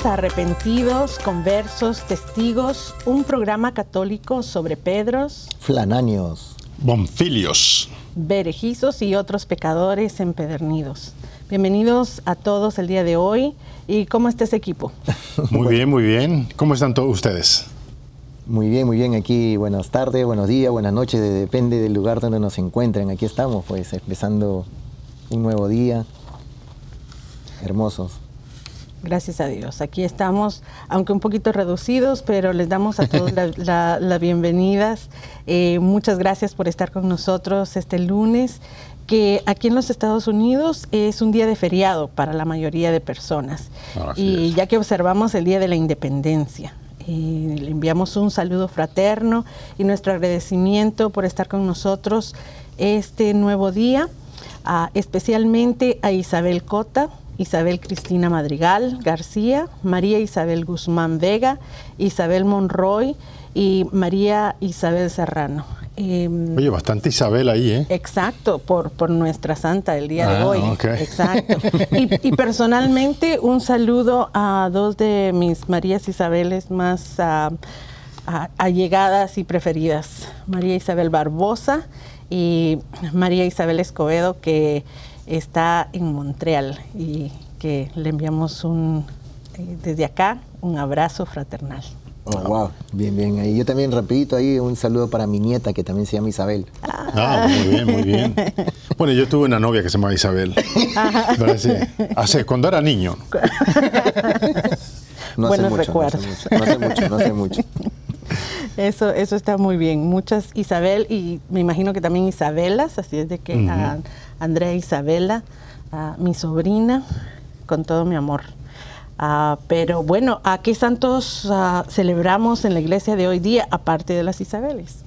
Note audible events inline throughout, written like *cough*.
Bienvenidos todos a Arrepentidos, Conversos, Testigos, un programa católico sobre Pedros, Flananios, Bonfilios, Berejizos y otros pecadores empedernidos. Bienvenidos a todos el día de hoy. ¿Y cómo está ese equipo? *laughs* Muy bien, muy bien. ¿Cómo están todos ustedes? Muy bien, muy bien. Aquí buenas tardes, buenos días, buenas noches, depende del lugar donde nos encuentren. Aquí estamos, pues, empezando un nuevo día. Hermosos. Gracias a Dios. Aquí estamos, aunque un poquito reducidos, pero les damos a todos las la, bienvenidas. Eh, muchas gracias por estar con nosotros este lunes, que aquí en los Estados Unidos es un día de feriado para la mayoría de personas. y ya que observamos el Día de la Independencia. Eh, le enviamos un saludo fraterno y nuestro agradecimiento por estar con nosotros este nuevo día, especialmente a Isabel Cota, Isabel Cristina Madrigal García, María Isabel Guzmán Vega, Isabel Monroy y María Isabel Serrano. Em, Oye, bastante Isabel ahí, ¿eh? Exacto, por, por nuestra santa el día de ah, hoy. Exacto. *laughs* Y, personalmente un saludo a dos de mis Marías Isabeles más ah, allegadas y preferidas, María Isabel Barbosa y María Isabel Escobedo, que está en Montreal y que le enviamos un, eh, desde acá un abrazo fraternal. Oh, wow, bien, bien. Y yo también rapidito ahí un saludo para mi nieta que también se llama Isabel. Ah, muy bien, muy bien. Bueno, yo tuve una novia que se llamaba Isabel. hace, cuando era niño. *laughs* No Buenos recuerdos. No hace mucho, no hace mucho. Eso, eso está muy bien. Muchas Isabel y me imagino que también Isabelas, así es de que Andrea Isabela, mi sobrina, con todo mi amor. Ah, pero bueno, ¿a qué santos ah, celebramos en la iglesia de hoy día, aparte de las Isabeles?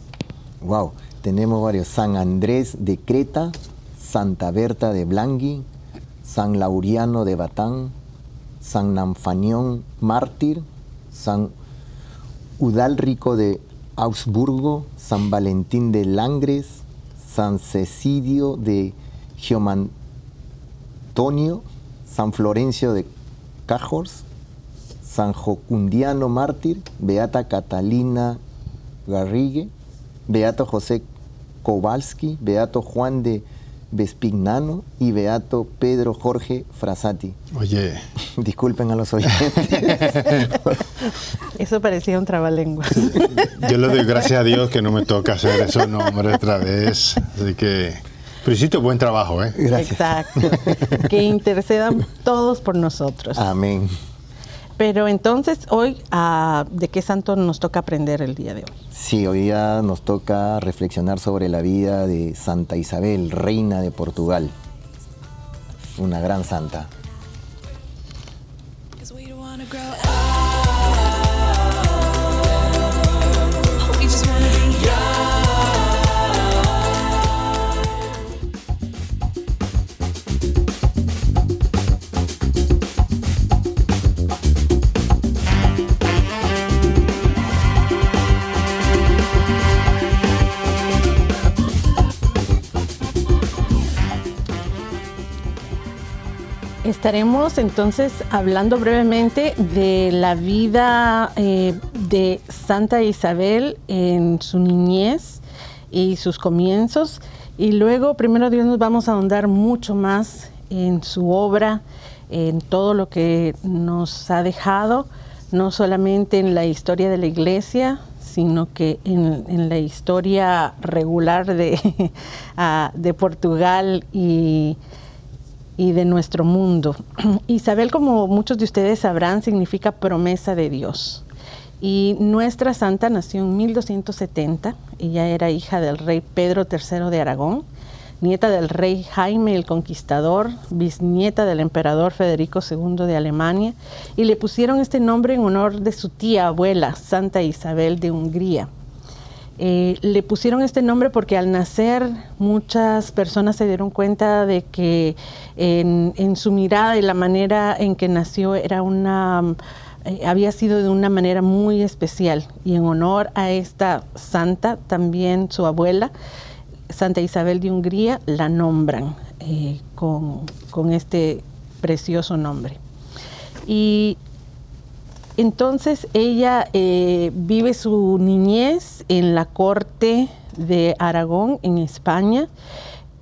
Wow, tenemos varios. San Andrés de Creta, Santa Berta de Blangui, San Lauriano de Batán, San Namfanión Mártir, San Udalrico de Augsburgo, San Valentín de Langres, San Cecidio de Giomantonio, San Florencio de Cajors, San Jocundiano Mártir, Beata Catalina Garrigue, Beato José Kowalski, Beato Juan de Vespignano y Beato Pedro Jorge Frasati. Oye. *laughs* Disculpen a los oyentes. *laughs* Eso parecía un trabalengua. Yo le doy gracias a Dios que no me toca hacer esos nombres otra vez. Así que, Prisito, buen trabajo, ¿eh? Gracias. Exacto. Que intercedan todos por nosotros. Amén. Pero entonces, hoy, ah, ¿de qué santo nos toca aprender el día de hoy? Sí, hoy día nos toca reflexionar sobre la vida de Santa Isabel, reina de Portugal. Una gran santa. Estaremos entonces hablando brevemente de la vida eh, de Santa Isabel en su niñez y sus comienzos. Y luego, primero Dios, nos vamos a ahondar mucho más en su obra, en todo lo que nos ha dejado, no solamente en la historia de la iglesia, sino que en, la historia regular de, *laughs* de Portugal y y de nuestro mundo. *clears throat* Isabel, como muchos de ustedes sabrán, significa promesa de Dios. Y nuestra santa nació en 1270. Ella era hija del rey Pedro III de Aragón, nieta del rey Jaime el Conquistador, bisnieta del emperador Federico II de Alemania, y le pusieron este nombre en honor de su tía abuela, Santa Isabel de Hungría. Eh, le pusieron este nombre porque al nacer muchas personas se dieron cuenta de que en, su mirada y la manera en que nació era una eh, había sido de una manera muy especial. Y en honor a esta santa también su abuela Santa Isabel de Hungría la nombran eh, con, con este precioso nombre. Y entonces ella eh, vive su niñez en la corte de Aragón, en España.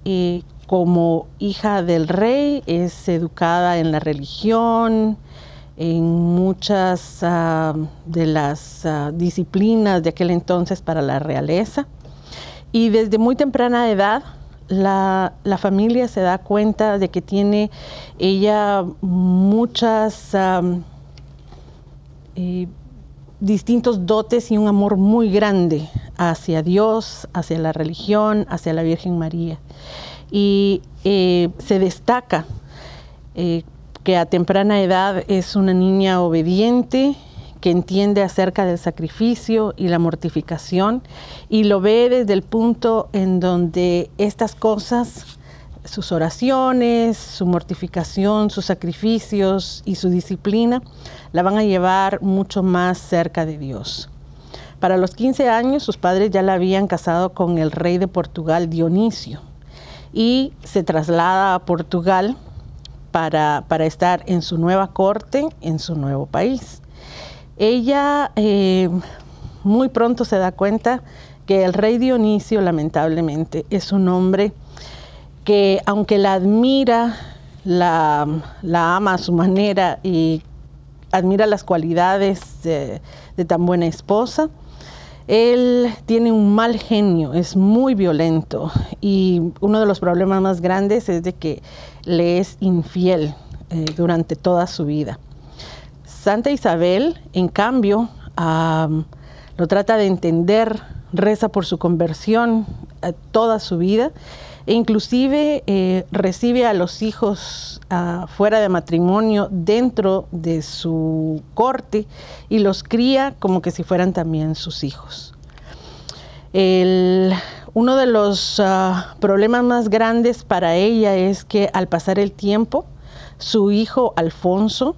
Eh, como hija del rey, es educada en la religión, en muchas ah, de las ah, disciplinas de aquel entonces para la realeza. Y desde muy temprana edad, la, la, familia se da cuenta de que tiene ella muchas eh, distintos dotes y un amor muy grande hacia Dios, hacia la religión, hacia la Virgen María. Y eh, se destaca eh, que a temprana edad es una niña obediente, que entiende acerca del sacrificio y la mortificación y lo ve desde el punto en donde estas cosas sus oraciones, su mortificación, sus sacrificios y su disciplina la van a llevar mucho más cerca de Dios. Para los 15 años sus padres ya la habían casado con el rey de Portugal, Dionisio, y se traslada a Portugal para, estar en su nueva corte, en su nuevo país. Ella eh, muy pronto se da cuenta que el rey Dionisio, lamentablemente, es un hombre que aunque la admira, la, ama a su manera y admira las cualidades de, tan buena esposa, él tiene un mal genio, es muy violento y uno de los problemas más grandes es de que le es infiel eh, durante toda su vida. Santa Isabel, en cambio, lo trata de entender, reza por su conversión eh, toda su vida inclusive eh, recibe a los hijos ah, fuera de matrimonio dentro de su corte y los cría como que si fueran también sus hijos. uno de los ah, problemas más grandes para ella es que al pasar el tiempo, su hijo Alfonso,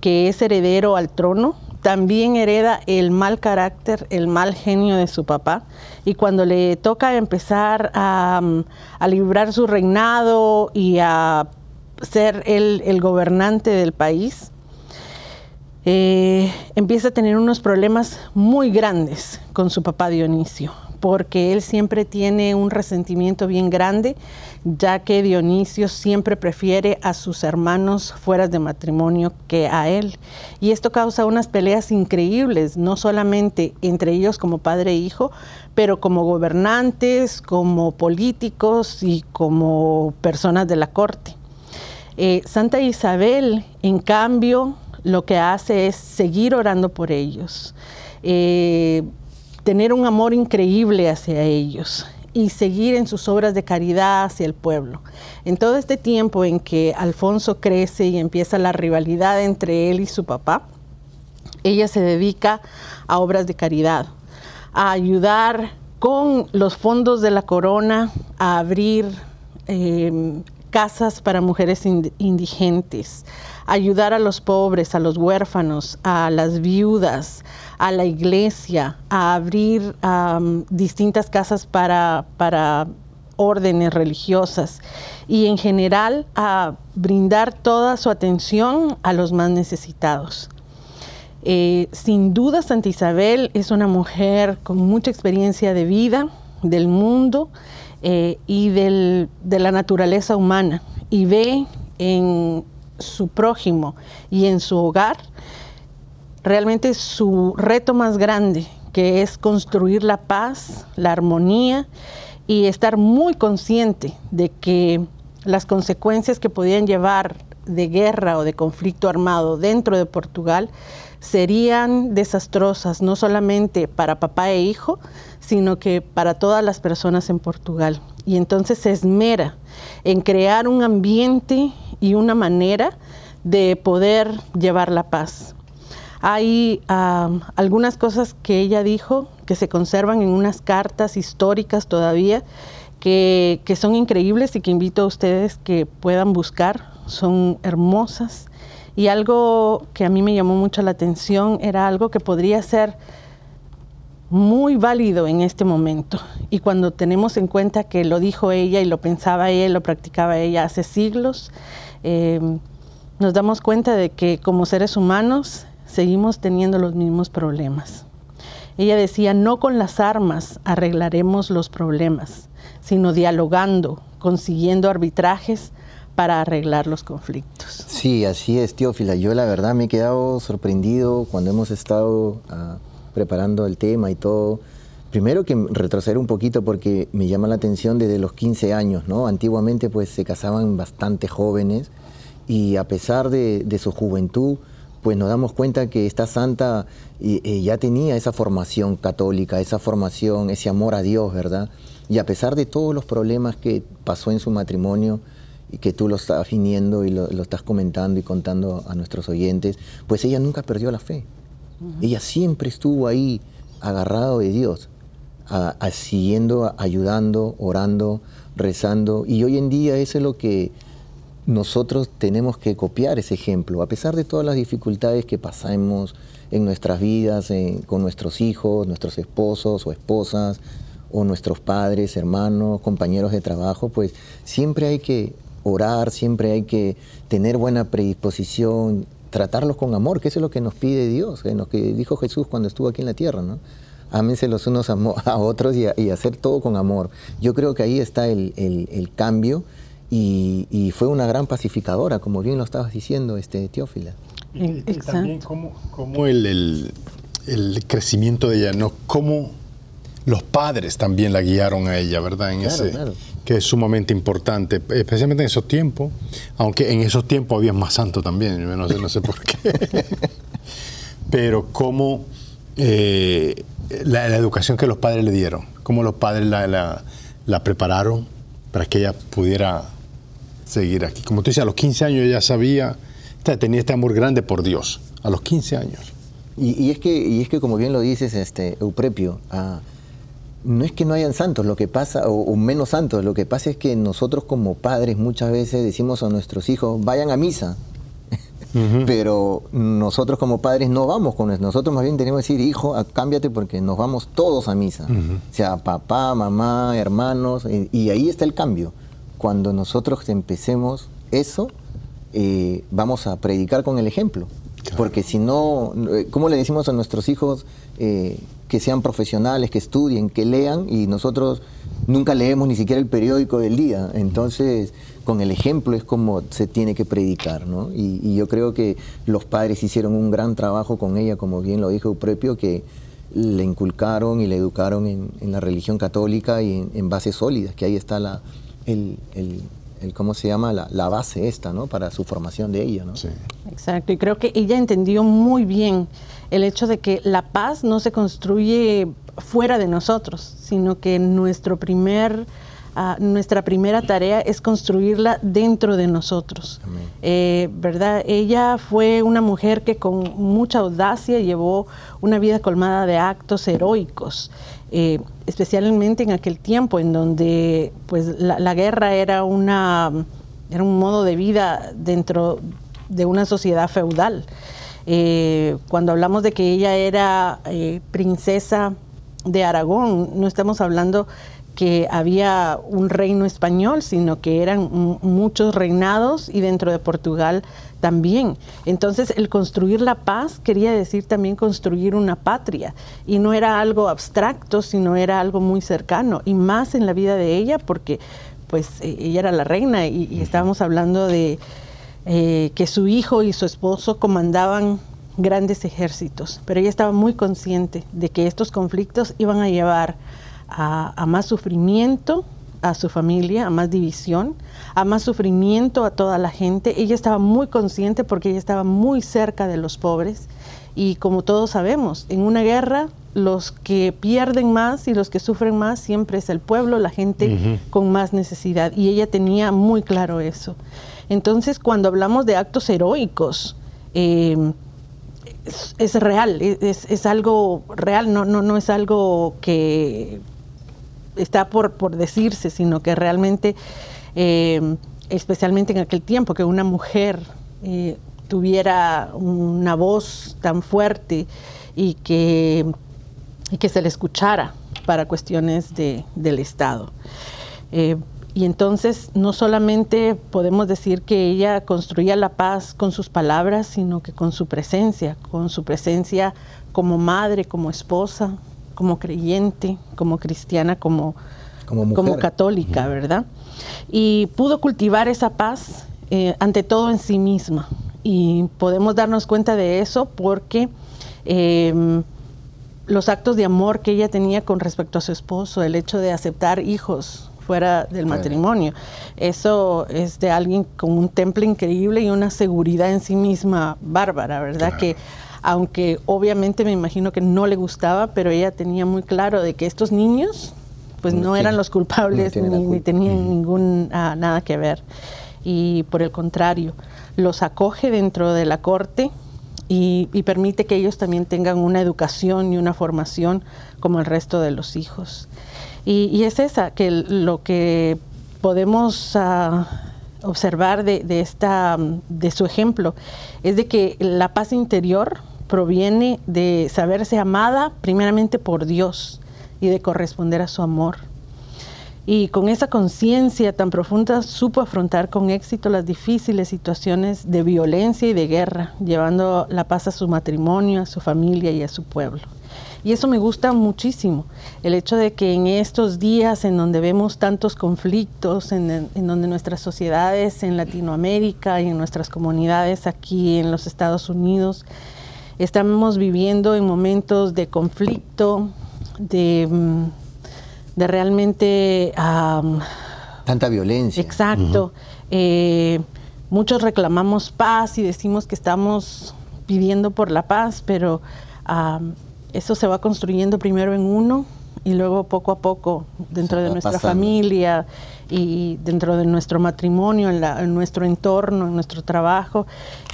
que es heredero al trono, también hereda el mal carácter, el mal genio de su papá. Y cuando le toca empezar a, librar su reinado y a ser el gobernante del país, eh, empieza a tener unos problemas muy grandes con su papá Dionisio, porque él siempre tiene un resentimiento bien grande, ya que Dionisio siempre prefiere a sus hermanos fuera de matrimonio que a él. Y esto causa unas peleas increíbles, no solamente entre ellos como padre e hijo, pero como gobernantes, como políticos y como personas de la corte. Eh, Santa Isabel, en cambio, lo que hace es seguir orando por ellos. Eh, tener un amor increíble hacia ellos y seguir en sus obras de caridad hacia el pueblo. En todo este tiempo en que Alfonso crece y empieza la rivalidad entre él y su papá, ella se dedica a obras de caridad, a ayudar con los fondos de la corona a abrir eh, casas para mujeres ind- indigentes, ayudar a los pobres, a los huérfanos, a las viudas, a la iglesia, a abrir distintas casas para, para órdenes religiosas y en general a brindar toda su atención a los más necesitados. Eh, sin duda, Santa Isabel es una mujer con mucha experiencia de vida, del mundo eh, y del- de la naturaleza humana y ve en su prójimo y en su hogar realmente su reto más grande, que es construir la paz, la armonía y estar muy consciente de que las consecuencias que podían llevar de guerra o de conflicto armado dentro de Portugal serían desastrosas, no solamente para papá e hijo, sino que para todas las personas en Portugal. Y entonces se esmera en crear un ambiente y una manera de poder llevar la paz. Hay algunas cosas que ella dijo que se conservan en unas cartas históricas todavía que, que son increíbles y que invito a ustedes que puedan buscar. Son hermosas. Y algo que a mí me llamó mucho la atención era algo que podría ser muy válido en este momento. Y cuando tenemos en cuenta que lo dijo ella y lo pensaba ella, y lo practicaba ella hace siglos, eh, nos damos cuenta de que como seres humanos seguimos teniendo los mismos problemas. Ella decía, no con las armas arreglaremos los problemas, sino dialogando, consiguiendo arbitrajes para arreglar los conflictos. Sí, así es, Teófila. Yo la verdad me he quedado sorprendido cuando hemos estado ah, preparando el tema y todo. Primero que retroceder un poquito porque me llama la atención desde los 15 años, ¿no? Antiguamente pues se casaban bastante jóvenes y a pesar de, su juventud, pues nos damos cuenta que esta santa eh, ya tenía esa formación católica, esa formación, ese amor a Dios, ¿verdad? Y a pesar de todos los problemas que pasó en su matrimonio, y que tú lo estás viniendo y lo, lo estás comentando y contando a nuestros oyentes, pues ella nunca perdió la fe. Ella siempre estuvo ahí agarrado de Dios, a- a- siguiendo, ayudando, orando, rezando. Y hoy en día eso es lo que nosotros tenemos que copiar ese ejemplo, a pesar de todas las dificultades que pasamos en nuestras vidas, en- con nuestros hijos, nuestros esposos o esposas, o nuestros padres, hermanos, compañeros de trabajo, pues siempre hay que orar, siempre hay que tener buena predisposición, tratarlos con amor, que eso es lo que nos pide Dios, en lo que dijo Jesús cuando estuvo aquí en la tierra, ¿no? Ámense los unos a, *laughs* a otros y, a- y hacer todo con amor. Yo creo que ahí está el, el- el cambio y, y fue una gran pacificadora, como bien lo estabas diciendo, este, Teófila. Y, también cómo, cómo el, el- el crecimiento de ella, ¿no? Cómo los padres también la guiaron a ella, ¿verdad? En Claro, ese, claro. Que es sumamente importante, especialmente en esos tiempos, aunque en esos tiempos había más santos también, yo no sé, no sé por qué. *laughs* Pero cómo eh, la, la educación que los padres le dieron, cómo los padres la, la- la prepararon para que ella pudiera seguir aquí. Como tú dices, a los 15 años ella sabía, tenía este amor grande por Dios, a los 15 años. Y, y es que, y es que como bien lo dices, este, Euprepio, ah, no es que no hayan santos, lo que pasa, o, o menos santos, lo que pasa es que nosotros como padres muchas veces decimos a nuestros hijos, vayan a misa. *laughs* Pero nosotros como padres no vamos con eso. Nosotros más bien tenemos que decir, hijo, ah, cámbiate porque nos vamos todos a misa. O sea, papá, mamá, hermanos, y, y ahí está el cambio. Cuando nosotros empecemos eso, eh, vamos a predicar con el ejemplo. Porque si no, eh, ¿cómo le decimos a nuestros hijos eh, que sean profesionales, que estudien, que lean? Y nosotros nunca leemos ni siquiera el periódico del día. Entonces, con el ejemplo es como se tiene que predicar, ¿no? Y, y yo creo que los padres hicieron un gran trabajo con ella, como bien lo dijo Eupropio, que le inculcaron y le educaron en, en la religión católica y en, en bases sólidas, que ahí está la, el, el- el- ¿cómo se llama? La, la base esta, ¿no? Para su formación de ella, ¿no? Sí. Exacto, y creo que ella entendió muy bien el hecho de que la paz no se construye fuera de nosotros, sino que nuestro primer, ah, nuestra primera tarea es construirla dentro de nosotros. Eh, ¿Verdad? Ella fue una mujer que con mucha audacia llevó una vida colmada de actos heroicos. Eh, especialmente en aquel tiempo en donde pues la, la guerra era una era un modo de vida dentro de una sociedad feudal. Eh, cuando hablamos de que ella era eh, princesa de Aragón, no estamos hablando que había un reino español, sino que eran muchos reinados y dentro de Portugal también. Entonces, el construir la paz quería decir también construir una patria. Y no era algo abstracto, sino era algo muy cercano y más en la vida de ella porque pues eh, ella era la reina y, y estábamos hablando de eh, que su hijo y su esposo comandaban grandes ejércitos, pero ella estaba muy consciente de que estos conflictos iban a llevar a, a más sufrimiento a su familia, a más división, a más sufrimiento a toda la gente. Ella estaba muy consciente porque ella estaba muy cerca de los pobres y como todos sabemos, en una guerra los que pierden más y los que sufren más siempre es el pueblo, la gente con más necesidad. Y ella tenía muy claro eso. Entonces, cuando hablamos de actos heroicos, eh, es, es real, es, es algo real, no, no, no es algo que está por, por decirse, sino que realmente, eh, especialmente en aquel tiempo, que una mujer eh, tuviera una voz tan fuerte y que, y que se le escuchara para cuestiones de, del Estado. Eh, y entonces no solamente podemos decir que ella construía la paz con sus palabras, sino que con su presencia, con su presencia como madre, como esposa, como creyente, como cristiana, como, Como católica, ¿verdad? Y pudo cultivar esa paz eh, ante todo en sí misma. Y podemos darnos cuenta de eso porque eh, los actos de amor que ella tenía con respecto a su esposo, el hecho de aceptar hijos fuera del matrimonio, eso es de alguien con un temple increíble y una seguridad en sí misma bárbara, ¿verdad? Claro. Que aunque obviamente me imagino que no le gustaba, pero ella tenía muy claro de que estos niños pues No no, eran los culpables no ni, tenían ningún ah, nada que ver. Y por el contrario, los acoge dentro de la corte y, y permite que ellos también tengan una educación y una formación como el resto de los hijos. Y, y es esa, que lo que podemos ah, observar de, de esta, de su ejemplo es de que la paz interior proviene de saberse amada primeramente por Dios y de corresponder a su amor. Y con esa conciencia tan profunda supo afrontar con éxito las difíciles situaciones de violencia y de guerra, llevando la paz a su matrimonio, a su familia y a su pueblo. Y eso me gusta muchísimo, el hecho de que en estos días en donde vemos tantos conflictos, en, donde nuestras sociedades en Latinoamérica y en nuestras comunidades aquí en los Estados Unidos, estamos viviendo en momentos de conflicto, de, mm, de realmente... am, Tanta violencia. Exacto. Eh, muchos reclamamos paz y decimos que estamos pidiendo por la paz, pero eso se va construyendo primero en uno y luego poco a poco dentro de nuestra pasando. familia y dentro de nuestro matrimonio, en, la- en nuestro entorno, en nuestro trabajo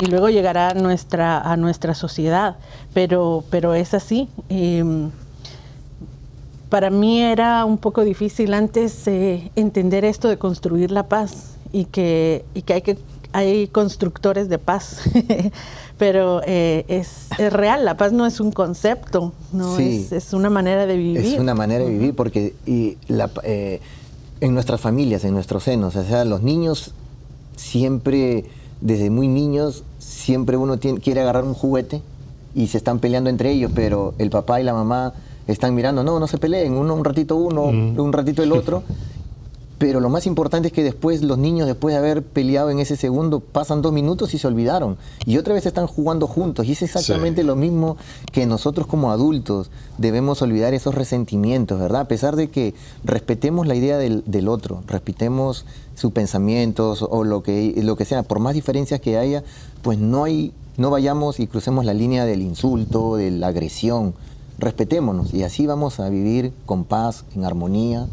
y luego llegará a nuestra, a nuestra sociedad. Pero, pero es así. em, para mí era un poco difícil antes eh, entender esto de construir la paz y que, y que hay que hay constructores de paz, *laughs* pero eh, es, es real, la paz no es un concepto, no Sí. es, es una manera de vivir. Es una manera de vivir porque y la- eh, en nuestras familias, en nuestros senos, o sea, los niños siempre desde muy niños siempre uno tiene- quiere agarrar un juguete y se están peleando entre ellos, pero el papá y la mamá están mirando, no, no se peleen, uno un ratito uno, un ratito el otro. *laughs* Pero lo más importante es que después los niños, después de haber peleado en ese segundo, pasan dos minutos y se olvidaron. Y otra vez están jugando juntos. Y es exactamente Sí. lo mismo que nosotros como adultos debemos olvidar esos resentimientos, ¿verdad? A pesar de que respetemos la idea del, del otro, respetemos sus pensamientos o lo que, lo que sea, por más diferencias que haya, pues no hay, no vayamos y crucemos la línea del insulto, de la agresión. Respetémonos y así vamos a vivir con paz, en armonía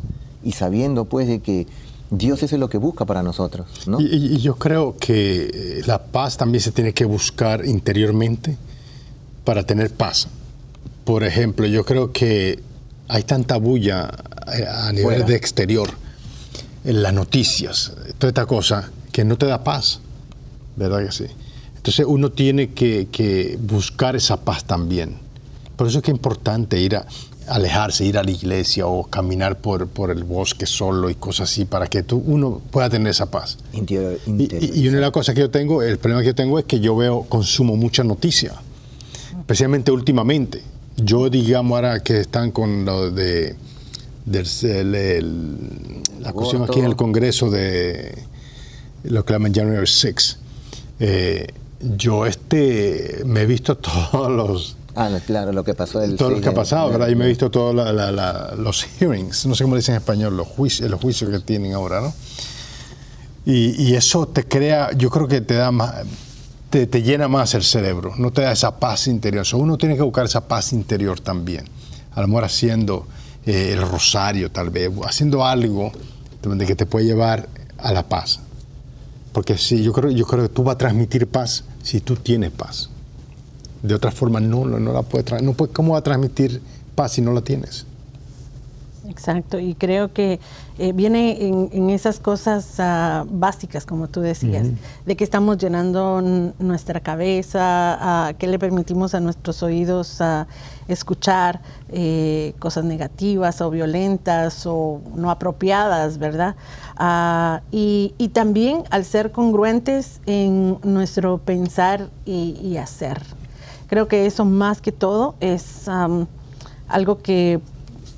y sabiendo pues de que Dios eso es lo que busca para nosotros, ¿no? Y, yo creo que eh, la paz también se tiene que buscar interiormente para tener paz. Por ejemplo, yo creo que hay tanta bulla eh, a nivel Fuera. de exterior, en las noticias, toda esta cosa, que no te da paz, ¿verdad que sí? Entonces uno tiene que, que buscar esa paz también. Por eso es que es importante ir a alejarse, ir a la iglesia o caminar por, por el bosque solo y cosas así para que tú, uno pueda tener esa paz. Interior- Y, y- y una de las cosas que yo tengo, el problema que yo tengo es que yo veo, consumo mucha noticia, especialmente últimamente. Yo, digamos, ahora que están con lo de del- el- el- la cuestión aquí en el Congreso de lo que llaman January 6, eh, yo este me he visto *laughs* todos los Ah, no, claro, lo que pasó el todo lo 6 que ha pasado, ¿verdad? Y me he visto todos los hearings, no sé cómo le dicen en español, los juicios, los juicios que tienen ahora, ¿no? Y, y eso te crea, yo creo que te da más, te, te llena más el cerebro, no te da esa paz interior. So, uno tiene que buscar esa paz interior también. A lo mejor haciendo eh, el rosario, tal vez, haciendo algo de que te puede llevar a la paz. Porque sí, yo creo, yo creo que tú vas a transmitir paz si tú tienes paz. De otra forma, no, no, la puedes no puede- ¿Cómo va a transmitir paz si no la tienes? Exacto, y creo que eh, viene en, en esas cosas ah, básicas, como tú decías, de que estamos llenando nuestra cabeza, ah, que le permitimos a nuestros oídos ah, escuchar eh, cosas negativas o violentas o no apropiadas, ¿verdad? Y, y también al ser congruentes en nuestro pensar y, y hacer. Creo que eso más que todo es am, algo que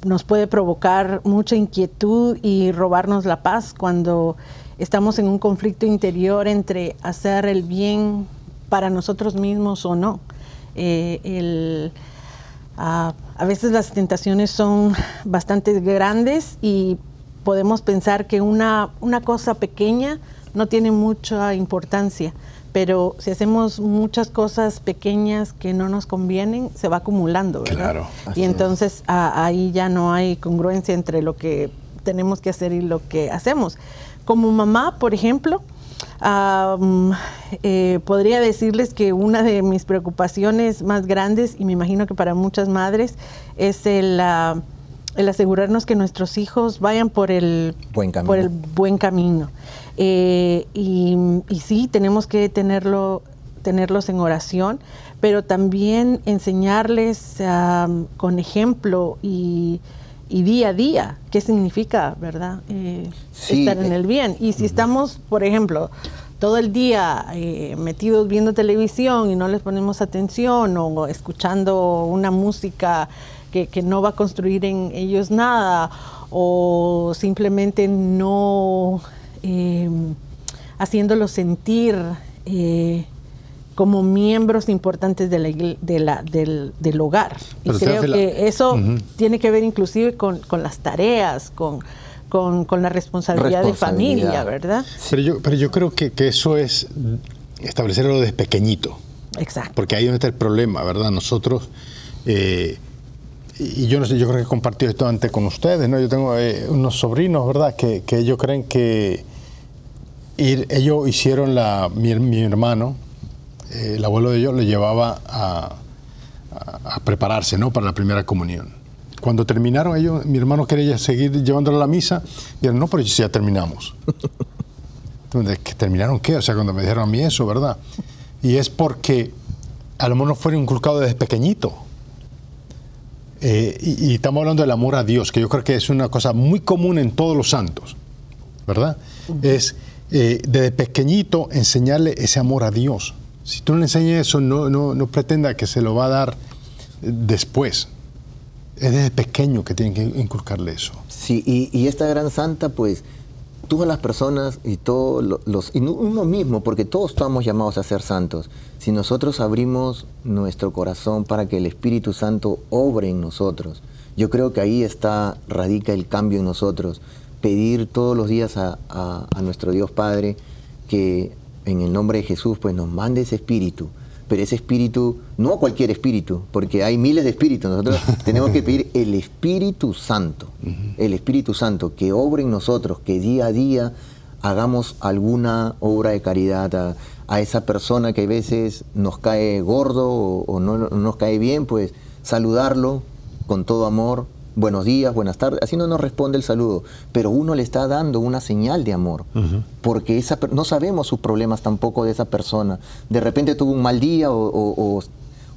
nos puede provocar mucha inquietud y robarnos la paz cuando estamos en un conflicto interior entre hacer el bien para nosotros mismos o no. Eh, ah, a veces las tentaciones son bastante grandes y podemos pensar que una, una cosa pequeña no tiene mucha importancia, pero si hacemos muchas cosas pequeñas que no nos convienen, se va acumulando, ¿verdad? Claro. Así Y es. entonces a- ahí ya no hay congruencia entre lo que tenemos que hacer y lo que hacemos. Como mamá, por ejemplo, eh, podría decirles que una de mis preocupaciones más grandes, y me imagino que para muchas madres, es el, ah, el asegurarnos que nuestros hijos vayan por el Buen camino. Por el buen camino. Eh, y, y sí, tenemos que tenerlo, tenerlos en oración, pero también enseñarles con ejemplo y, y día a día qué significa, ¿verdad? Eh, Sí, estar en eh, el bien. Y si estamos, por ejemplo, todo el día eh, metidos viendo televisión y no les ponemos atención o escuchando una música que, que no va a construir en ellos nada o simplemente no eh, haciéndolos sentir eh, como miembros importantes de la de la- del, del hogar. Y creo la- que eso tiene que ver inclusive con, con las tareas, con, con, con la responsabilidad, de familia. ¿verdad? Pero, yo, pero yo creo que, que eso es establecerlo desde pequeñito. Exacto. Porque ahí es donde está el problema, ¿verdad? Nosotros, eh, y yo no sé, yo creo que he compartido esto antes con ustedes, ¿no? Yo tengo eh, unos sobrinos, ¿verdad? Que, que ellos creen que ir- ellos hicieron la, mi, mi hermano, eh, el abuelo de ellos, le llevaba a, a- a prepararse, ¿no? Para la primera comunión. Cuando terminaron ellos, mi hermano quería seguir llevándolo a la misa, y dijeron, no, pero ya terminamos. *laughs* Entonces, ¿que terminaron qué? O sea, cuando me dijeron a mí eso, ¿verdad? Y es porque a lo mejor no fueron inculcados desde pequeñito. Eh, y, y estamos hablando del amor a Dios, que yo creo que es una cosa muy común en todos los santos, ¿verdad? Es eh, desde pequeñito enseñarle ese amor a Dios. Si tú no le enseñas eso, no, no, no pretenda que se lo va a dar eh, después. Es desde pequeño que tienen que inculcarle eso. Sí, y, y esta gran santa, pues, todas las personas y todos lo- los, y no- uno mismo, porque todos estamos llamados a ser santos. Si nosotros abrimos nuestro corazón para que el Espíritu Santo obre en nosotros, yo creo que ahí está, radica el cambio en nosotros. Pedir todos los días a, a- a nuestro Dios Padre que en el nombre de Jesús, pues nos mande ese Espíritu. Pero ese espíritu, no cualquier espíritu, porque hay miles de espíritus. Nosotros *laughs* tenemos que pedir el Espíritu Santo, el Espíritu Santo, que obre en nosotros, que día a día hagamos alguna obra de caridad a, a esa persona que a veces nos cae gordo o, o no, no nos cae bien, pues saludarlo con todo amor, buenos días, buenas tardes, así no nos responde el saludo, pero uno le está dando una señal de amor, porque esa, no sabemos sus problemas tampoco de esa persona. De repente tuvo un mal día o, o- o-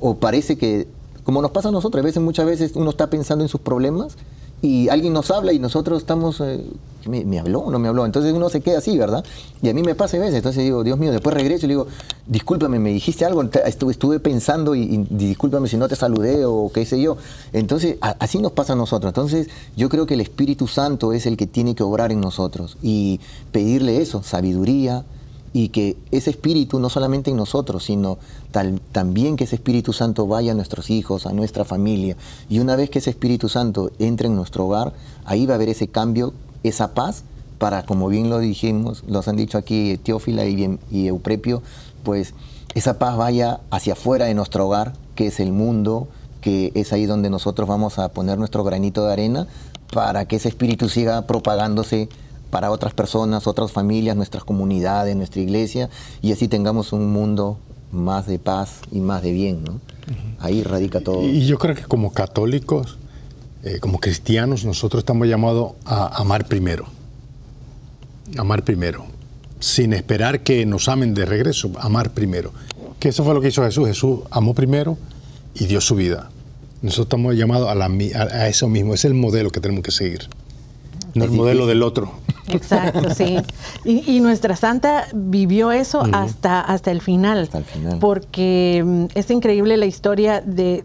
o parece que, como nos pasa a nosotros, a veces, muchas veces uno está pensando en sus problemas y alguien nos habla y nosotros estamos, eh, ¿me, habló o no me habló? Entonces uno se queda así, ¿verdad? Y a mí me pasa a veces, entonces digo, Dios mío, después regreso y le digo, discúlpame, me dijiste algo, estuve, pensando y, y discúlpame si no te saludé o qué sé yo. Entonces, a- así nos pasa a nosotros. Entonces, yo creo que el Espíritu Santo es el que tiene que obrar en nosotros y pedirle eso, sabiduría, y que ese espíritu no solamente en nosotros, sino tal- también que ese Espíritu Santo vaya a nuestros hijos, a nuestra familia. Y una vez que ese Espíritu Santo entre en nuestro hogar, ahí va a haber ese cambio, esa paz, para, como bien lo dijimos, los han dicho aquí Teófila y, y Euprepio, pues esa paz vaya hacia afuera de nuestro hogar, que es el mundo, que es ahí donde nosotros vamos a poner nuestro granito de arena para que ese espíritu siga propagándose para otras personas, otras familias, nuestras comunidades, nuestra iglesia, y así tengamos un mundo más de paz y más de bien, ¿no? Ahí radica todo. Y yo creo que como católicos, eh, como cristianos, nosotros estamos llamados a amar primero. Amar primero. Sin esperar que nos amen de regreso, amar primero. Que eso fue lo que hizo Jesús. Jesús amó primero y dio su vida. Nosotros estamos llamados a, la a- a eso mismo. Es el modelo que tenemos que seguir. No el Es modelo del otro. Exacto, sí. Y, y nuestra santa vivió eso hasta, hasta el final. Hasta el final. Porque mm, es increíble la historia de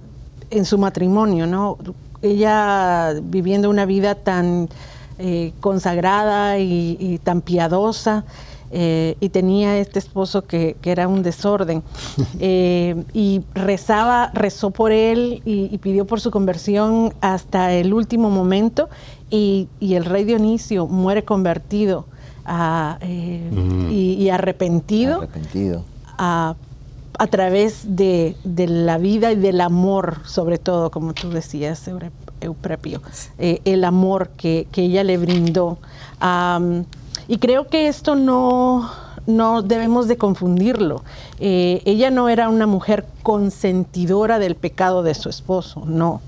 en su matrimonio, ¿no? Ella viviendo una vida tan eh, consagrada y, y tan piadosa. Eh, y tenía este esposo que, que era un desorden *laughs* eh, y rezaba, rezó por él y, y pidió por su conversión hasta el último momento y, y el rey Dionisio muere convertido eh, y, y arrepentido Arrepentido. a, a través de, de la vida y del amor, sobre todo, como tú decías, Euprepio, eh, el amor que, que ella le brindó. Am, y creo que esto no, no debemos de confundirlo. Eh, ella no era una mujer consentidora del pecado de su esposo, no.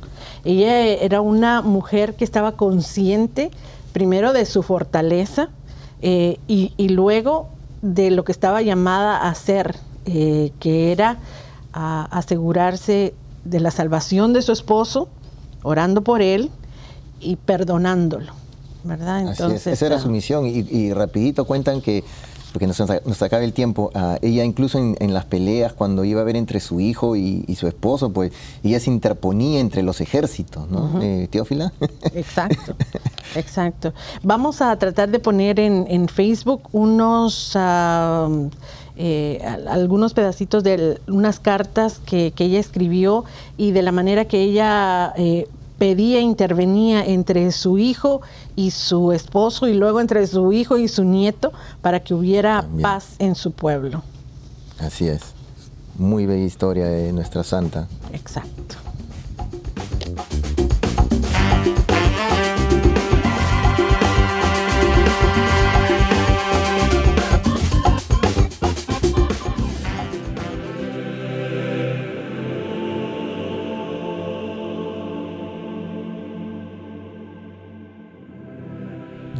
Ella era una mujer que estaba consciente primero de su fortaleza eh, y, luego de lo que estaba llamada a hacer, eh, que era a asegurarse de la salvación de su esposo, orando por él y perdonándolo, ¿verdad? Así es, esa era ah, su misión. Y, y rapidito cuentan que, porque nos, nos acaba el tiempo, ah, ella incluso en, en las peleas, cuando iba a ver entre su hijo y, y su esposo, pues ella se interponía entre los ejércitos, ¿no? Eh, Teófila. *laughs* Exacto, exacto. Vamos a tratar de poner en, en Facebook unos ah, eh, al- algunos pedacitos de unas cartas que, que ella escribió y de la manera que ella eh, pedía, intervenía entre su hijo y su esposo y luego entre su hijo y su nieto para que hubiera También. paz en su pueblo. Así es. Muy bella historia de nuestra santa. Exacto.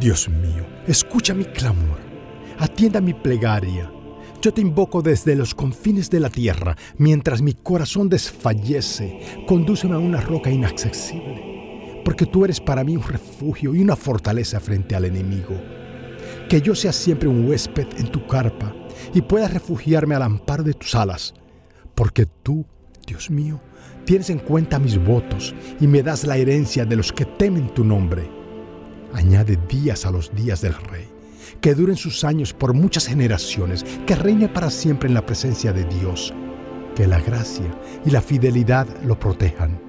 Dios mío, escucha mi clamor, atienda mi plegaria. Yo te invoco desde los confines de la tierra, mientras mi corazón desfallece, condúceme a una roca inaccesible, porque tú eres para mí un refugio y una fortaleza frente al enemigo. que yo sea siempre un huésped en tu carpa y pueda refugiarme al amparo de tus alas, porque tú, Dios mío, tienes en cuenta mis votos y me das la herencia de los que temen tu nombre. Añade días a los días del rey, que duren sus años por muchas generaciones, que reine para siempre en la presencia de Dios, que la gracia y la fidelidad lo protejan.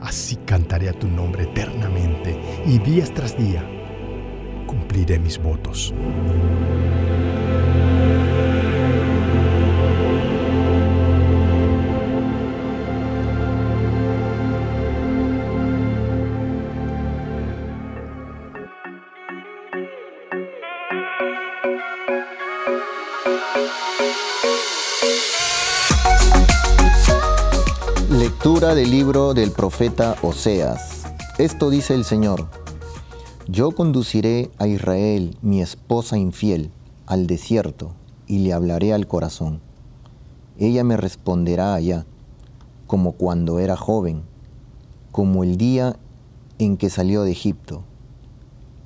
Así cantaré a tu nombre eternamente y días tras día cumpliré mis votos. Del libro del profeta Oseas. Esto dice el Señor. Yo conduciré a Israel, mi esposa infiel, al desierto y le hablaré al corazón. Ella me responderá allá, como cuando era joven, como el día en que salió de Egipto.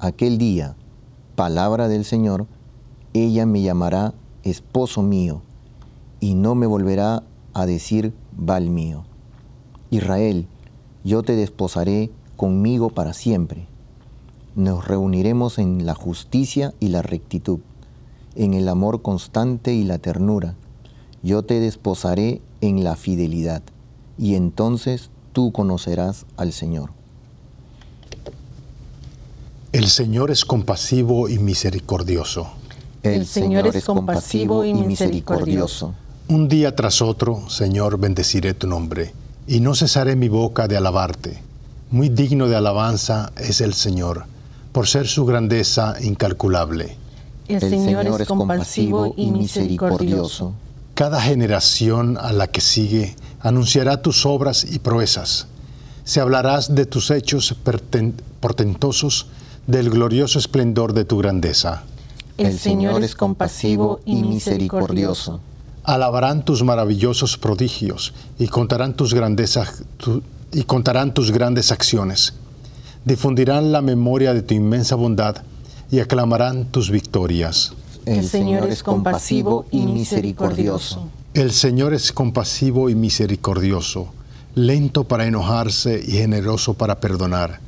Aquel día, palabra del Señor, ella me llamará esposo mío, y no me volverá a decir val mío. Israel, yo te desposaré conmigo para siempre. Nos reuniremos en la justicia y la rectitud, en el amor constante y la ternura. Yo te desposaré en la fidelidad, y entonces tú conocerás al Señor. El Señor es compasivo y misericordioso. El Señor es compasivo y misericordioso. Un día tras otro, Señor, bendeciré tu nombre, y no cesaré mi boca de alabarte. Muy digno de alabanza es el Señor, por ser su grandeza incalculable. El Señor es compasivo y misericordioso. Cada generación a la que sigue anunciará tus obras y proezas. Se hablarás de tus hechos portentosos, del glorioso esplendor de tu grandeza. El Señor es compasivo y misericordioso. Alabarán tus maravillosos prodigios y contarán tus grandezas tu- y contarán tus grandes acciones. Difundirán la memoria de tu inmensa bondad y aclamarán tus victorias. El Señor es compasivo y misericordioso. El Señor es compasivo y misericordioso, lento para enojarse y generoso para perdonar.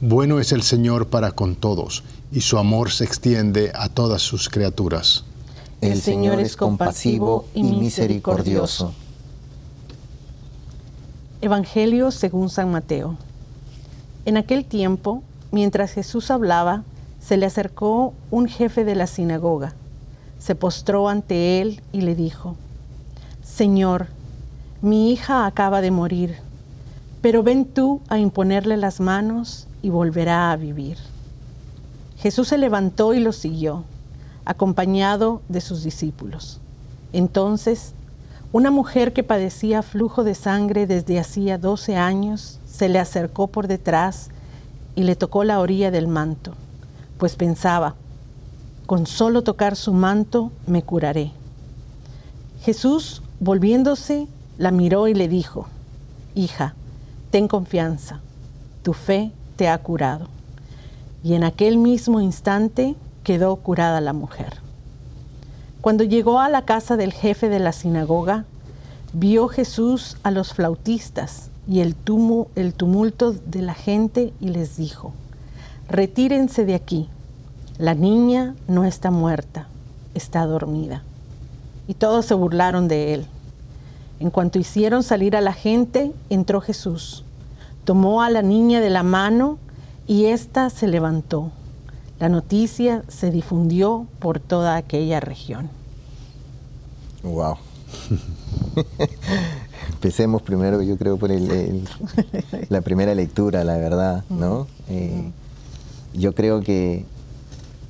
Bueno es el Señor para con todos, y su amor se extiende a todas sus criaturas. El Señor es compasivo y misericordioso. Evangelio según San Mateo. En aquel tiempo, mientras Jesús hablaba, se le acercó un jefe de la sinagoga. Se postró ante él y le dijo, Señor, mi hija acaba de morir, pero ven tú a imponerle las manos y volverá a vivir. Jesús se levantó y lo siguió, acompañado de sus discípulos. Entonces, una mujer que padecía flujo de sangre desde hacía 12 años se le acercó por detrás y le tocó la orilla del manto, pues pensaba, con solo tocar su manto me curaré. Jesús, volviéndose, la miró y le dijo, Hija, ten confianza, tu fe te ha curado. Y en aquel mismo instante quedó curada la mujer. Cuando llegó a la casa del jefe de la sinagoga, vio Jesús a los flautistas y el, tumu- el tumulto de la gente y les dijo, retírense de aquí, la niña no está muerta, está dormida. Y todos se burlaron de él. En cuanto hicieron salir a la gente, entró Jesús, tomó a la niña de la mano y ésta se levantó. La noticia se difundió por toda aquella región. Wow. *laughs* Empecemos primero, yo creo, por el- el- *laughs* la primera lectura, la verdad, ¿no? Eh, yo creo que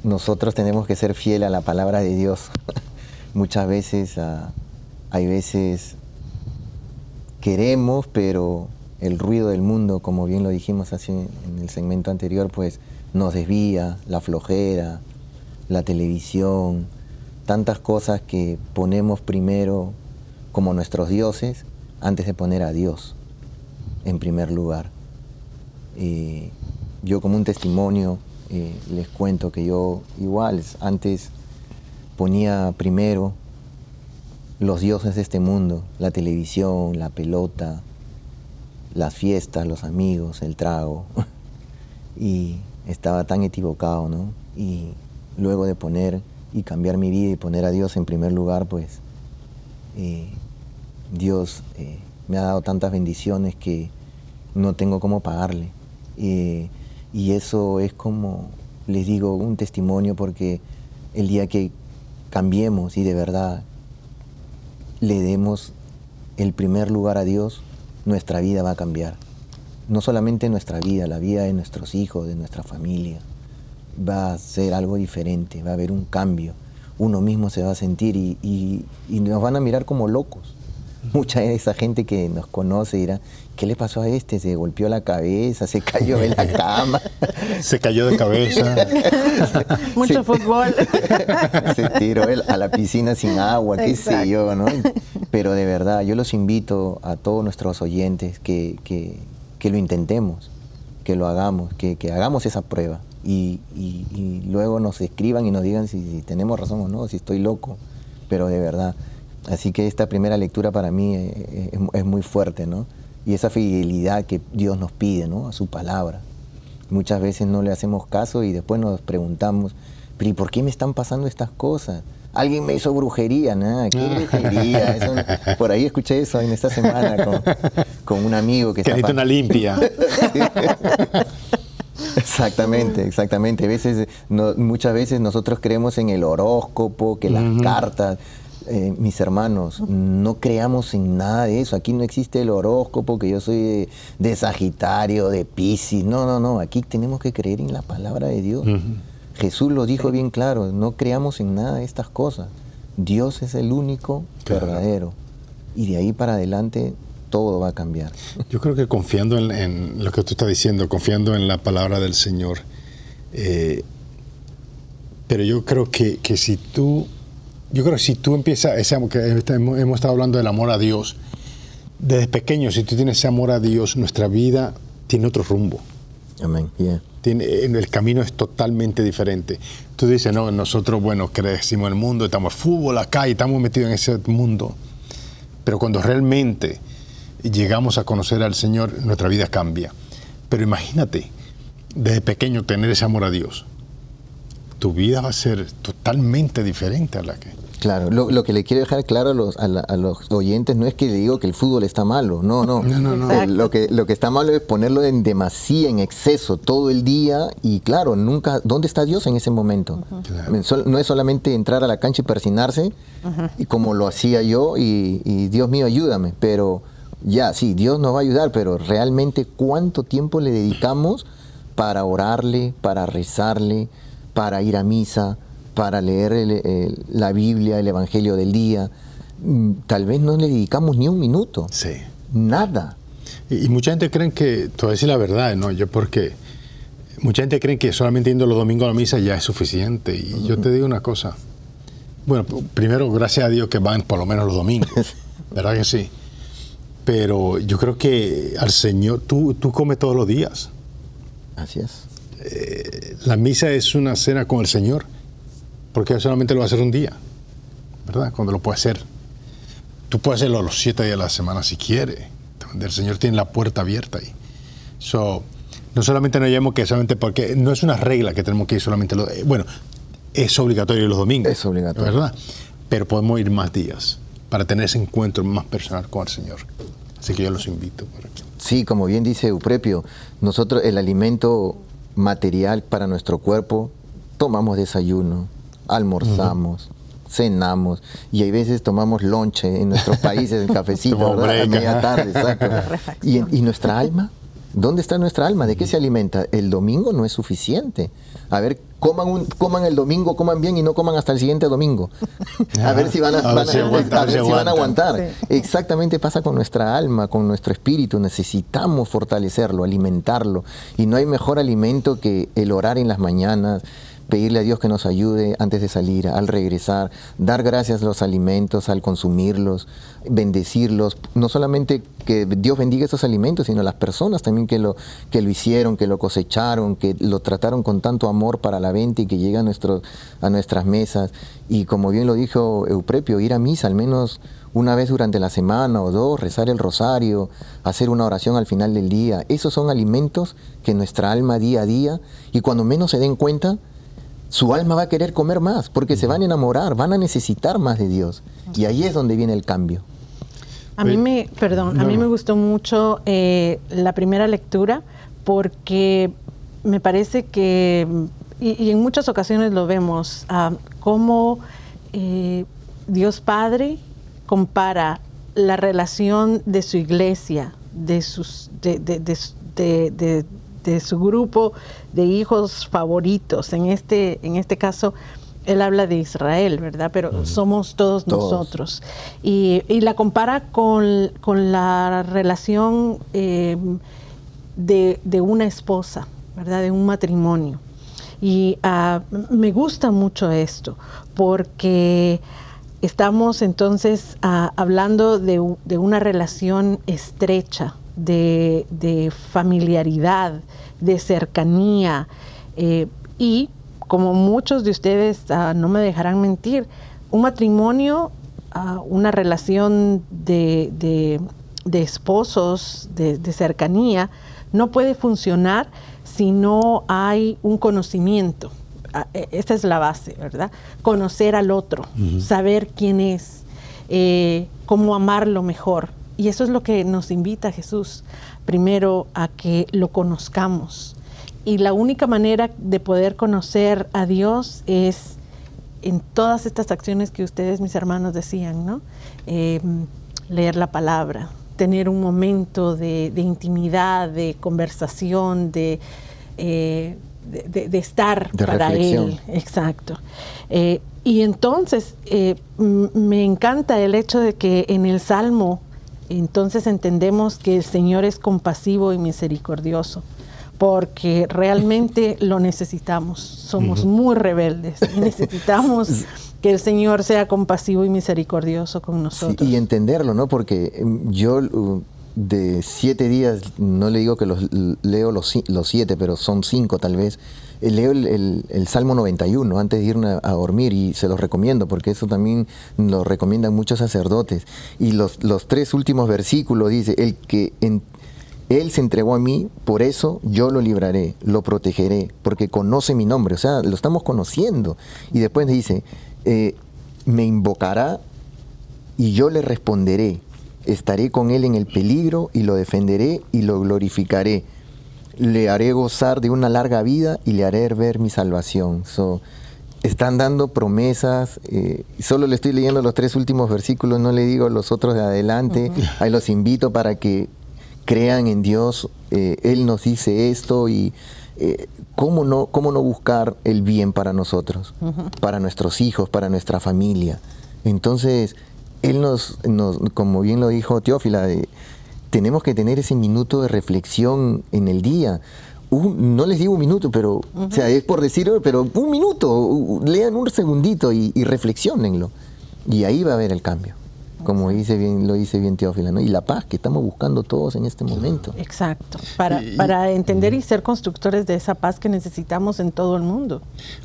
nosotros tenemos que ser fiel a la palabra de Dios. *laughs* Muchas veces, ah, hay veces queremos, pero el ruido del mundo, como bien lo dijimos así en el segmento anterior, pues nos desvía, la flojera, la televisión, tantas cosas que ponemos primero como nuestros dioses antes de poner a Dios en primer lugar. Eh, yo como un testimonio, eh, les cuento que yo igual antes ponía primero los dioses de este mundo, la televisión, la pelota, las fiestas, los amigos, el trago. *laughs* Y estaba tan equivocado, ¿no? Y luego de poner y cambiar mi vida y poner a Dios en primer lugar, pues eh, Dios eh, me ha dado tantas bendiciones que no tengo cómo pagarle. Eh, y eso es como, les digo, un testimonio porque el día que cambiemos y de verdad le demos el primer lugar a Dios, nuestra vida va a cambiar. No solamente nuestra vida, la vida de nuestros hijos, de nuestra familia. Va a ser algo diferente, va a haber un cambio. Uno mismo se va a sentir y, y- y nos van a mirar como locos. Mucha de esa gente que nos conoce dirá, ¿qué le pasó a este? Se golpeó la cabeza, se cayó en la cama. *laughs* Se cayó de cabeza. *laughs* Mucho fútbol. *laughs* se tiró él a la piscina sin agua, qué Exacto. sé yo, ¿no? Pero de verdad, yo los invito a todos nuestros oyentes que, que- que lo intentemos, que lo hagamos, que, que hagamos esa prueba y, y- luego nos escriban y nos digan si, tenemos razón o no, si estoy loco, pero de verdad. Así que esta primera lectura para mí eh, es, es muy fuerte, ¿no? Y esa fidelidad que Dios nos pide, ¿no? A su palabra. Muchas veces no le hacemos caso y después nos preguntamos, pero ¿y por qué me están pasando estas cosas? Alguien me hizo brujería, nada, ¿qué brujería? *laughs* Eso no- por ahí escuché eso en esta semana con, con un amigo que Que necesita una limpia. *laughs* Exactamente, exactamente. A veces, no- muchas veces nosotros creemos en el horóscopo, que las cartas. Eh, mis hermanos, no creamos en nada de eso. Aquí no existe el horóscopo, que yo soy de, de Sagitario, de Piscis. No, no, no. Aquí tenemos que creer en la palabra de Dios. Jesús lo dijo bien claro. No creamos en nada de estas cosas. Dios es el único Claro. verdadero. Y de ahí para adelante todo va a cambiar. Yo creo que confiando en, en lo que tú estás diciendo, confiando en la palabra del Señor, eh, pero yo creo que, que si tú, yo creo que si tú empiezas, ese amor que hemos, hemos estado hablando del amor a Dios, desde pequeño, si tú tienes ese amor a Dios, nuestra vida tiene otro rumbo. Amén. Yeah. Tiene, el camino es totalmente diferente. Tú dices, no, nosotros, bueno, crecimos en el mundo, estamos fútbol acá y estamos metidos en ese mundo. Pero cuando realmente llegamos a conocer al Señor, nuestra vida cambia. Pero imagínate, desde pequeño tener ese amor a Dios. Tu vida va a ser totalmente diferente a la que... Claro, lo, lo que le quiero dejar claro a los, a, la- a los oyentes no es que le digo que el fútbol está malo, no, no. *laughs* No, no, no. Eh, Lo, que, lo que está malo es ponerlo en demasía, en exceso, todo el día y claro, nunca, ¿dónde está Dios en ese momento? Claro. No es solamente entrar a la cancha y persinarse, y como lo hacía yo, y, y Dios mío, ayúdame, pero ya, sí, Dios nos va a ayudar, pero realmente cuánto tiempo le dedicamos para orarle, para rezarle, para ir a misa, para leer el- el- la Biblia, el Evangelio del día. Mm, Tal vez no le dedicamos ni un minuto, Sí. nada. Y, y mucha gente cree que, te voy a decir la verdad, ¿no? Yo porque mucha gente cree que solamente yendo los domingos a la misa ya es suficiente. Y yo te digo una cosa. Bueno, primero, gracias a Dios que van por lo menos los domingos. *laughs* ¿Verdad que sí? Pero yo creo que al Señor, tú, tú comes todos los días. Así es. La misa es una cena con el Señor. Porque solamente lo va a hacer un día. ¿Verdad? Cuando lo puede hacer. Tú puedes hacerlo los siete días de la semana si quieres. El Señor tiene la puerta abierta ahí. So, no solamente nos llevamos que solamente porque no es una regla que tenemos que ir solamente los eh, bueno es obligatorio los domingos Es obligatorio. verdad pero podemos ir más días para tener ese encuentro más personal con el Señor así que yo los invito para que- Sí, como bien dice Euprepio, nosotros el alimento material para nuestro cuerpo, tomamos desayuno, almorzamos, cenamos y hay veces tomamos lonche en nuestros países, el cafecito, ¿verdad? A media tarde, exacto. ¿Y, y nuestra alma? ¿Dónde está nuestra alma? ¿De qué se alimenta? El domingo no es suficiente. A ver, coman, un- coman el domingo, coman bien y no coman hasta el siguiente domingo. *laughs* a ver si van a, A ver van a- si aguantan, a a ver ver si si van a aguantan. aguantar. Exactamente pasa con nuestra alma, con nuestro espíritu. Necesitamos fortalecerlo, alimentarlo. Y no hay mejor alimento que el orar en las mañanas, pedirle a Dios que nos ayude antes de salir, al regresar, dar gracias a los alimentos, al consumirlos, bendecirlos, no solamente que Dios bendiga esos alimentos, sino las personas también que lo, que lo hicieron, que lo cosecharon, que lo trataron con tanto amor para la venta y que llega a, a nuestras mesas. Y como bien lo dijo Euprepio, ir a misa al menos una vez durante la semana o dos, rezar el rosario, hacer una oración al final del día. Esos son alimentos que nuestra alma día a día, y cuando menos se den cuenta, su alma va a querer comer más, porque se van a enamorar, van a necesitar más de Dios. Y ahí es donde viene el cambio. A mí me, perdón, a mí me gustó mucho eh, la primera lectura porque me parece que, y, y en muchas ocasiones lo vemos, ah, cómo eh, Dios Padre compara la relación de su iglesia, de, sus, de, de- de su- de- de- de su grupo de hijos favoritos. En este, en este caso, él habla de Israel, ¿verdad? Pero somos todos, Todos. nosotros. Y, y la compara con, con la relación eh, de, de una esposa, ¿verdad? De un matrimonio. Y ah, me gusta mucho esto, porque estamos entonces ah, hablando de, de una relación estrecha, de, de familiaridad, de cercanía. eh, y como muchos de ustedes ah, no me dejarán mentir, un matrimonio, ah, una relación de, de- de esposos, de, de cercanía, no puede funcionar si no hay un conocimiento. Ah, e- Esa es la base, ¿verdad? Conocer al otro, saber quién es, eh, cómo amarlo mejor. Y eso es lo que nos invita Jesús, primero a que lo conozcamos. Y la única manera de poder conocer a Dios es en todas estas acciones que ustedes, mis hermanos, decían, ¿no? Eh, leer la palabra, tener un momento de, de intimidad, de conversación, de, eh, de, estar para reflexión. Él. Exacto. Eh, y entonces eh, me encanta el hecho de que en el Salmo, entonces entendemos que el Señor es compasivo y misericordioso, porque realmente *laughs* lo necesitamos. Somos muy rebeldes y *laughs* necesitamos que el Señor sea compasivo y misericordioso con Sí, nosotros. y entenderlo, ¿no? Porque em, yo de siete días, no le digo que los leo los, siete, pero son cinco tal vez, leo el, Salmo 91 antes de irme a, dormir y se los recomiendo porque eso también lo recomiendan muchos sacerdotes. Y los, los tres últimos versículos dice, el que en, él se entregó a mí, por eso yo lo libraré, lo protegeré, porque conoce mi nombre, o sea, lo estamos conociendo. Y después dice, eh, me invocará y yo le responderé. Estaré con él en el peligro y lo defenderé y lo glorificaré. Le haré gozar de una larga vida y le haré ver mi salvación. So, están dando promesas. eh, solo le estoy leyendo los tres últimos versículos, no le digo los otros de adelante. *laughs* Ahí los invito para que crean en Dios. eh, él nos dice esto y eh, ¿cómo, no, cómo no buscar el bien para nosotros, para nuestros hijos, para nuestra familia. Entonces, Él nos, nos como bien lo dijo Teófila, tenemos que tener ese minuto de reflexión en el día. Un- no les digo un minuto, pero, o sea, es por decirlo, pero un minuto, lean un segundito y, y reflexionenlo. Y ahí va a haber el cambio, como dice bien, lo dice bien Teófila, ¿no? Y la paz que estamos buscando todos en este momento. Exacto, para, Y- para entender y ser constructores de esa paz que necesitamos en todo el mundo.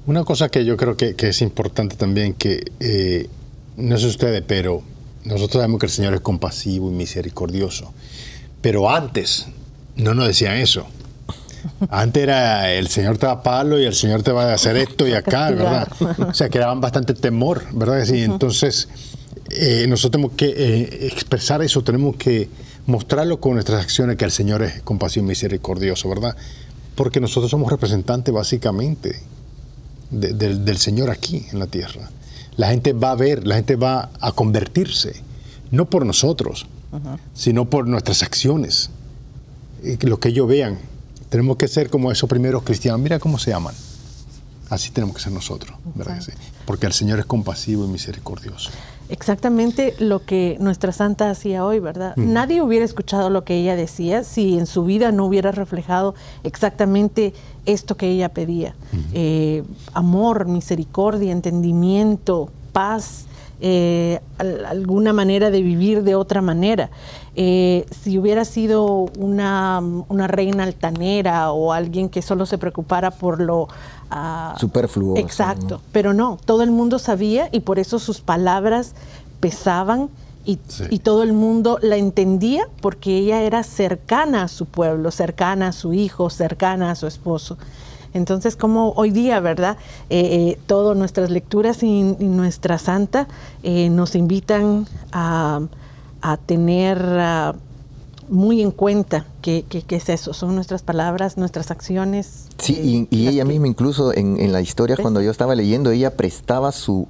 Una cosa que yo creo que, que es importante también, que eh, no sé ustedes, pero nosotros sabemos que el Señor es compasivo y misericordioso. Pero antes no nos decían eso. Antes era el Señor te va a palo y el Señor te va a hacer esto y *laughs* acá, ¿verdad? O sea, que daban bastante temor, ¿verdad? sí? Entonces, eh, nosotros tenemos que eh, expresar eso, tenemos que mostrarlo con nuestras acciones, que el Señor es compasivo y misericordioso, ¿verdad? Porque nosotros somos representantes básicamente de- del, del Señor aquí en la tierra. La gente va a ver, la gente va a convertirse, no por nosotros, sino por nuestras acciones. Y lo que ellos vean. Tenemos que ser como esos primeros cristianos. Mira cómo se llaman. Así tenemos que ser nosotros, ¿verdad sí? Porque el Señor es compasivo y misericordioso. Exactamente lo que nuestra santa hacía hoy, ¿verdad? Nadie hubiera escuchado lo que ella decía si en su vida no hubiera reflejado exactamente esto que ella pedía. Eh, amor, misericordia, entendimiento, paz, eh, al- alguna manera de vivir de otra manera. Eh, si hubiera sido una, una reina altanera o alguien que solo se preocupara por lo... Superfluo, Exacto, pero no, todo el mundo sabía y por eso sus palabras pesaban y, Sí. y todo el mundo la entendía porque ella era cercana a su pueblo, cercana a su hijo, cercana a su esposo. Entonces, como hoy día, ¿verdad? Eh, eh, todas nuestras lecturas y, y nuestra santa eh, nos invitan a, a tener muy en cuenta qué qué- qué es eso, son nuestras palabras, nuestras acciones. Sí, eh, y, y las ella que- misma incluso en, en la historia, cuando yo estaba leyendo, ella prestaba su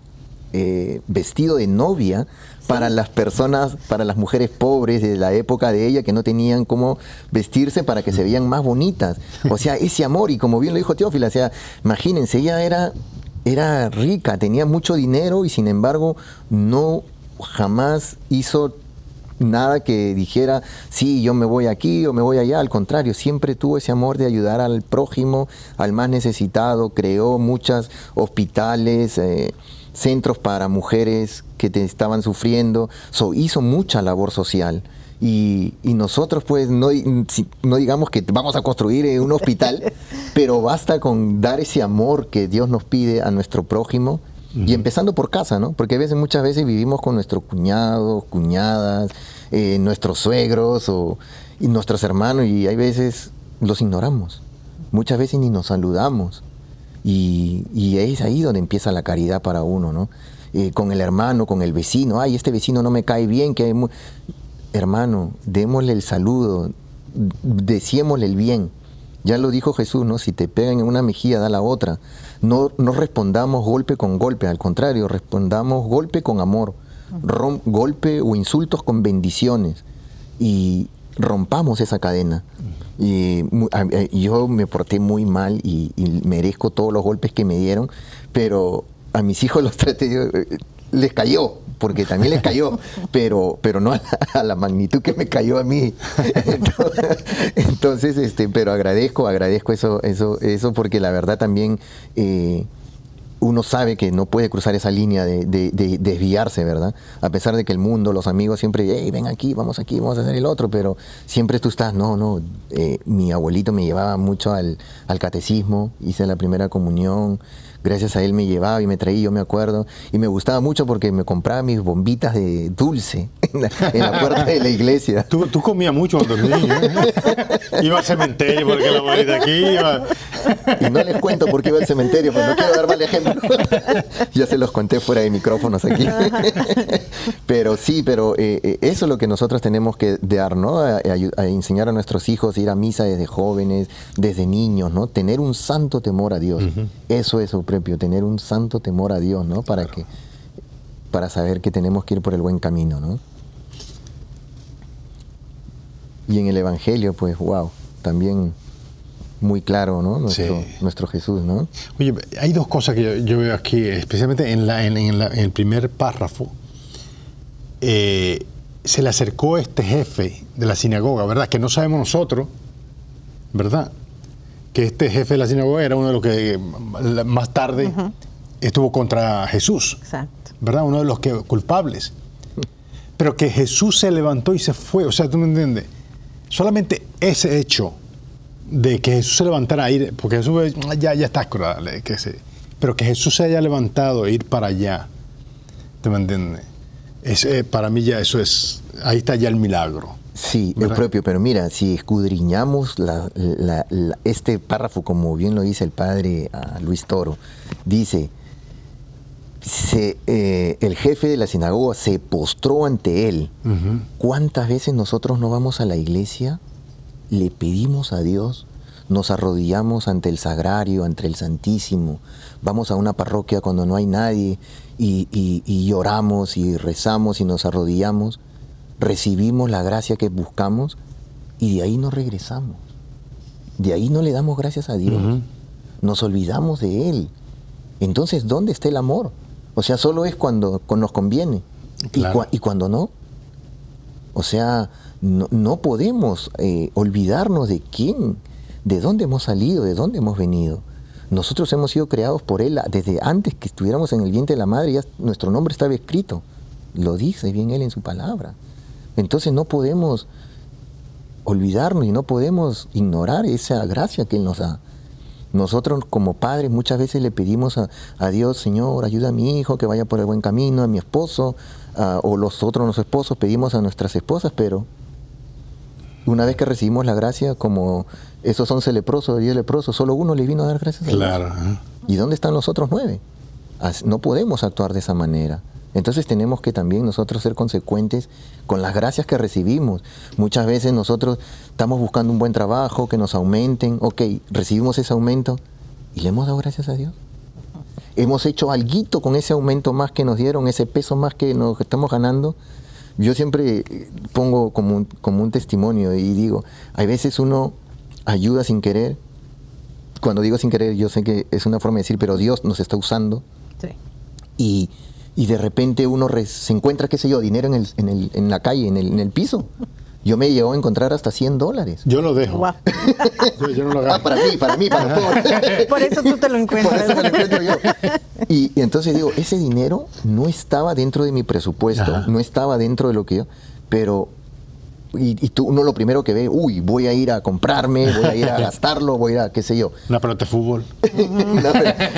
eh, vestido de novia para las personas, para las mujeres pobres de la época de ella que no tenían cómo vestirse para que se vean más bonitas. O sea, ese amor, y como bien lo dijo Teófila, o sea, imagínense, ella era, era rica, tenía mucho dinero y sin embargo no jamás hizo nada que dijera, sí, yo me voy aquí o me voy allá. Al contrario, siempre tuvo ese amor de ayudar al prójimo, al más necesitado. Creó muchos hospitales, eh, centros para mujeres que te estaban sufriendo. So, hizo mucha labor social. Y, y nosotros pues no, no digamos que vamos a construir eh, un hospital, *laughs* pero basta con dar ese amor que Dios nos pide a nuestro prójimo y empezando por casa, ¿no? Porque a veces, muchas veces vivimos con nuestros cuñados, cuñadas, eh, nuestros suegros o, nuestros hermanos y hay veces los ignoramos. Muchas veces ni nos saludamos. Y, es ahí donde empieza la caridad para uno, ¿no? Eh, con el hermano, con el vecino. Ay, este vecino no me cae bien, que hay mu-". Hermano, démosle el saludo, decímosle el bien. Ya lo dijo Jesús, ¿no? Si te pegan en una mejilla, da la otra. No, no respondamos golpe con golpe, al contrario, respondamos golpe con amor. Rom- golpe o insultos con bendiciones. Y rompamos esa cadena. Y mu- a- a- yo me porté muy mal y, y merezco todos los golpes que me dieron, pero a mis hijos *laughs* los traté, eh, les cayó, porque también les cayó, pero, pero no a la, magnitud que me cayó a mí. Entonces, entonces, este, pero agradezco, agradezco eso, eso, eso, porque la verdad también eh, uno sabe que no puede cruzar esa línea de, de- de desviarse, ¿verdad? A pesar de que el mundo, los amigos siempre, hey, ven aquí, vamos aquí, vamos a hacer el otro, pero siempre tú estás, no, no, eh, mi abuelito me llevaba mucho al, al catecismo, hice la primera comunión, gracias a él me llevaba y me traía, yo me acuerdo, y me gustaba mucho porque me compraba mis bombitas de dulce *laughs* en la, en la puerta de la iglesia. Tú, tú comías mucho cuando eras niño. ¿eh? *laughs* Iba al cementerio porque la abuelita aquí iba. Y no les cuento por qué iba al cementerio, pues no quiero dar mal ejemplo. *laughs* ya se los conté fuera de micrófonos aquí. pero sí, pero eh, eh, eso es lo que nosotros tenemos que dar, ¿no? A, a- a enseñar a nuestros hijos a ir a misa desde jóvenes, desde niños, ¿no? Tener un santo temor a Dios. Eso es su propio, tener un santo temor a Dios, ¿no? Para que para saber que tenemos que ir por el buen camino, ¿no? Y en el Evangelio, pues, wow, también muy claro, ¿no? Nuestro, Sí. nuestro Jesús, ¿no? Oye, hay dos cosas que yo, yo veo aquí, especialmente en, la, en, en la- en el primer párrafo. Eh, se le acercó este jefe de la sinagoga, ¿verdad? Que no sabemos nosotros, ¿verdad? Que este jefe de la sinagoga era uno de los que más tarde estuvo contra Jesús, Exacto. ¿verdad? Uno de los que, culpables. Pero que Jesús se levantó y se fue, o sea, ¿tú me entiendes? Solamente ese hecho de que Jesús se levantara a ir, porque Jesús "Ah, ya, ya está que se, pero que Jesús se haya levantado e ir para allá, ¿te me entiendes? Es, eh, para mí ya eso es, ahí está ya el milagro. Sí, el propio, pero mira, si escudriñamos la- la- la- este párrafo, como bien lo dice el padre ah, Luis Toro, dice, se, eh, el jefe de la sinagoga se postró ante él. ¿Cuántas veces nosotros no vamos a la iglesia, le pedimos a Dios, nos arrodillamos ante el sagrario, ante el Santísimo, vamos a una parroquia cuando no hay nadie y, y- y lloramos y rezamos y nos arrodillamos, recibimos la gracia que buscamos y de ahí nos regresamos. De ahí no le damos gracias a Dios. Nos olvidamos de Él. Entonces, ¿dónde está el amor? O sea, solo es cuando, cuando nos conviene. Y, cuando no. O sea, no, no podemos eh, olvidarnos de quién, de dónde hemos salido, de dónde hemos venido. Nosotros hemos sido creados por Él desde antes que estuviéramos en el vientre de la madre, ya nuestro nombre estaba escrito. Lo dice bien Él en su palabra. Entonces no podemos olvidarnos y no podemos ignorar esa gracia que Él nos da. Nosotros como padres muchas veces le pedimos a, a Dios, Señor, ayuda a mi hijo que vaya por el buen camino, a mi esposo, a- o los otros los esposos pedimos a nuestras esposas, pero una vez que recibimos la gracia, como esos once leprosos, diez leprosos, solo uno le vino a dar gracias a Dios. Claro. ¿Y dónde están los otros nueve? No podemos actuar de esa manera. Entonces tenemos que también nosotros ser consecuentes con las gracias que recibimos. Muchas veces nosotros estamos buscando un buen trabajo, que nos aumenten, ok, recibimos ese aumento y le hemos dado gracias a Dios. Hemos hecho algo con ese aumento más que nos dieron, ese peso más que nos estamos ganando. Yo siempre eh, pongo como un, como un testimonio y digo, hay veces uno ayuda sin querer. Cuando digo sin querer, yo sé que es una forma de decir, pero Dios nos está usando Sí. y, y de repente uno re- se encuentra, qué sé yo, dinero en, el, en, el- en la calle, en el, en el piso. Yo me llegó a encontrar hasta 100 dólares. Yo lo dejo. Guau. *laughs* Yo, yo no lo Ah, agarro. para mí, para mí, para todos. *laughs* Por eso tú te lo Por encuentras. eso me lo encuentro yo. Y, y entonces digo, ese dinero no estaba dentro de mi presupuesto, Ajá. no estaba dentro de lo que yo, pero... Y, y tú, uno lo primero que ve, uy, voy a ir a comprarme, voy a ir a *laughs* gastarlo, voy a ir a, qué sé yo, Una pelota de fútbol. *laughs* una-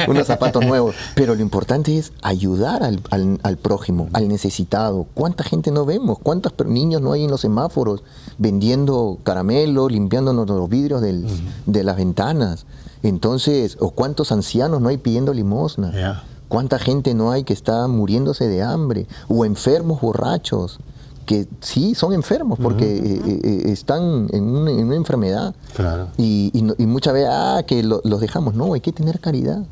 unos zapatos nuevos. Pero lo importante es ayudar al, al- al prójimo, al necesitado. ¿Cuánta gente no vemos? ¿Cuántos niños no hay en los semáforos vendiendo caramelos, limpiándonos los vidrios del- de las ventanas? Entonces, ¿o cuántos ancianos no hay pidiendo limosna? ¿Cuánta gente no hay que está muriéndose de hambre? O enfermos borrachos, que sí son enfermos porque eh, eh, eh, están en una, en una enfermedad. Claro. Y, y no- y muchas veces, ah, que lo- los dejamos. No, hay que tener caridad.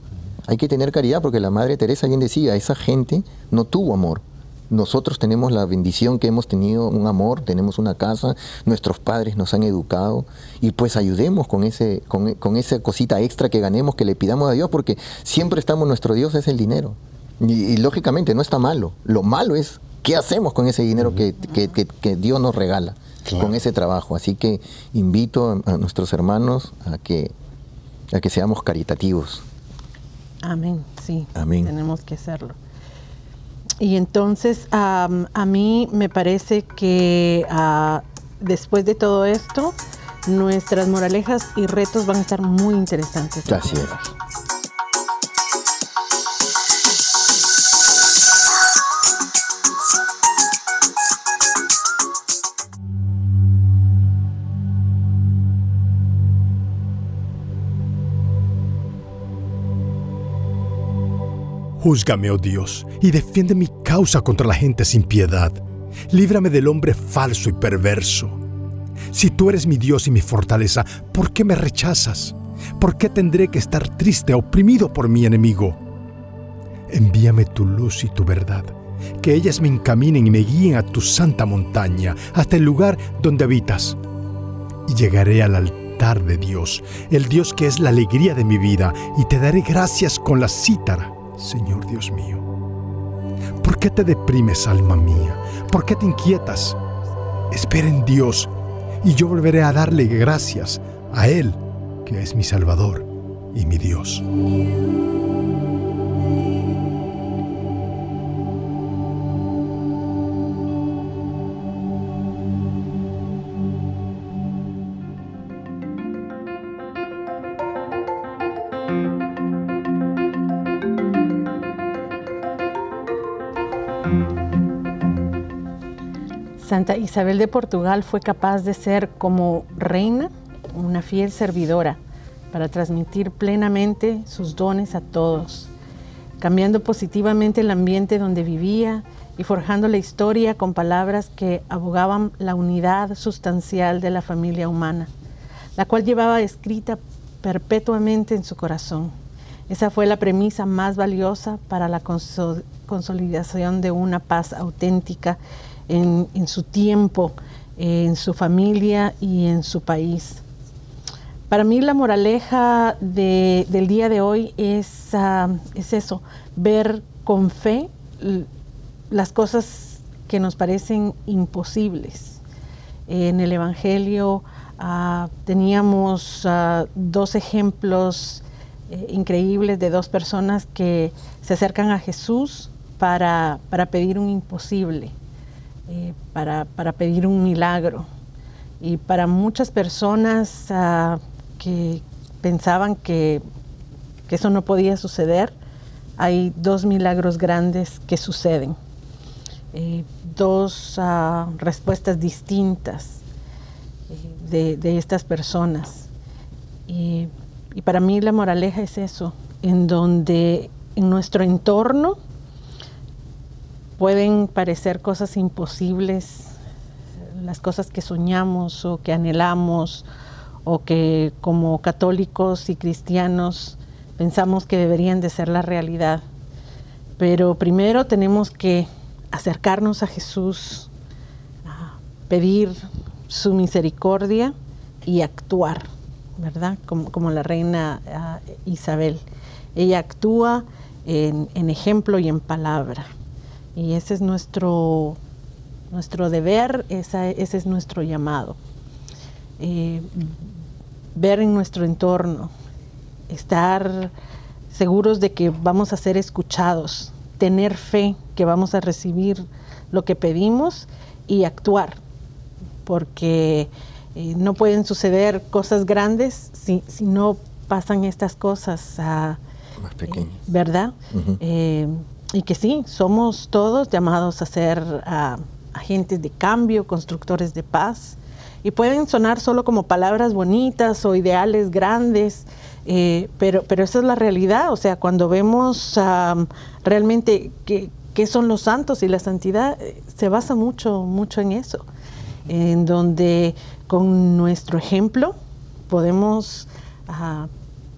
Hay que tener caridad porque la Madre Teresa bien decía, esa gente no tuvo amor. Nosotros tenemos la bendición que hemos tenido un amor, tenemos una casa, nuestros padres nos han educado y pues ayudemos con, ese, con, con esa cosita extra que ganemos, que le pidamos a Dios, porque siempre estamos, nuestro Dios es el dinero. Y, y lógicamente no está malo. Lo malo es qué hacemos con ese dinero que, que- que- que Dios nos regala, Claro. con ese trabajo. Así que invito a, a nuestros hermanos a que, a que seamos caritativos. Amén, sí. Amén. Tenemos que hacerlo. Y entonces am, a mí me parece que ah, después de todo esto, nuestras moralejas y retos van a estar muy interesantes. Así es. Júzgame, oh Dios, y defiende mi causa contra la gente sin piedad. Líbrame del hombre falso y perverso. Si tú eres mi Dios y mi fortaleza, ¿por qué me rechazas? ¿Por qué tendré que estar triste, oprimido por mi enemigo? Envíame tu luz y tu verdad, que ellas me encaminen y me guíen a tu santa montaña, hasta el lugar donde habitas. Y llegaré al altar de Dios, el Dios que es la alegría de mi vida, y te daré gracias con la cítara, Señor Dios mío. ¿Por qué te deprimes, alma mía? ¿Por qué te inquietas? Espera en Dios, y yo volveré a darle gracias a Él, que es mi Salvador y mi Dios. Santa Isabel de Portugal fue capaz de ser como reina una fiel servidora para transmitir plenamente sus dones a todos, cambiando positivamente el ambiente donde vivía y forjando la historia con palabras que abogaban la unidad sustancial de la familia humana, la cual llevaba escrita perpetuamente en su corazón. Esa fue la premisa más valiosa para la conso- consolidación de una paz auténtica en, su tiempo, en su familia y en su país. para mí la moraleja de- del día de hoy es, ah, es eso, ver con fe las cosas que nos parecen imposibles. En el Evangelio ah, teníamos ah, dos ejemplos eh, increíbles de dos personas que se acercan a Jesús para pedir un imposible, eh, para, para pedir un milagro. Y para muchas personas ah, que pensaban que, que eso no podía suceder, hay dos milagros grandes que suceden. Eh, dos ah, respuestas distintas eh, de, de estas personas. Y, y para mí la moraleja es eso, en donde en nuestro entorno pueden parecer cosas imposibles, las cosas que soñamos o que anhelamos o que como católicos y cristianos pensamos que deberían de ser la realidad. Pero primero tenemos que acercarnos a Jesús, pedir su misericordia y actuar, ¿verdad? Como, como la reina ah, Isabel. Ella actúa en ejemplo y en palabra. Y ese es nuestro, nuestro deber, esa- ese es nuestro llamado. Eh, ver en nuestro entorno, estar seguros de que vamos a ser escuchados, tener fe que vamos a recibir lo que pedimos y actuar, porque eh, no pueden suceder cosas grandes si, si no pasan estas cosas, ah, Más pequeños. ¿verdad? Y que sí, somos todos llamados a ser ah, agentes de cambio, constructores de paz. Y pueden sonar solo como palabras bonitas o ideales grandes, eh, pero, pero esa es la realidad. O sea, cuando vemos ah, realmente qué, qué son los santos y la santidad, eh, se basa mucho, mucho en eso. En donde con nuestro ejemplo podemos ah,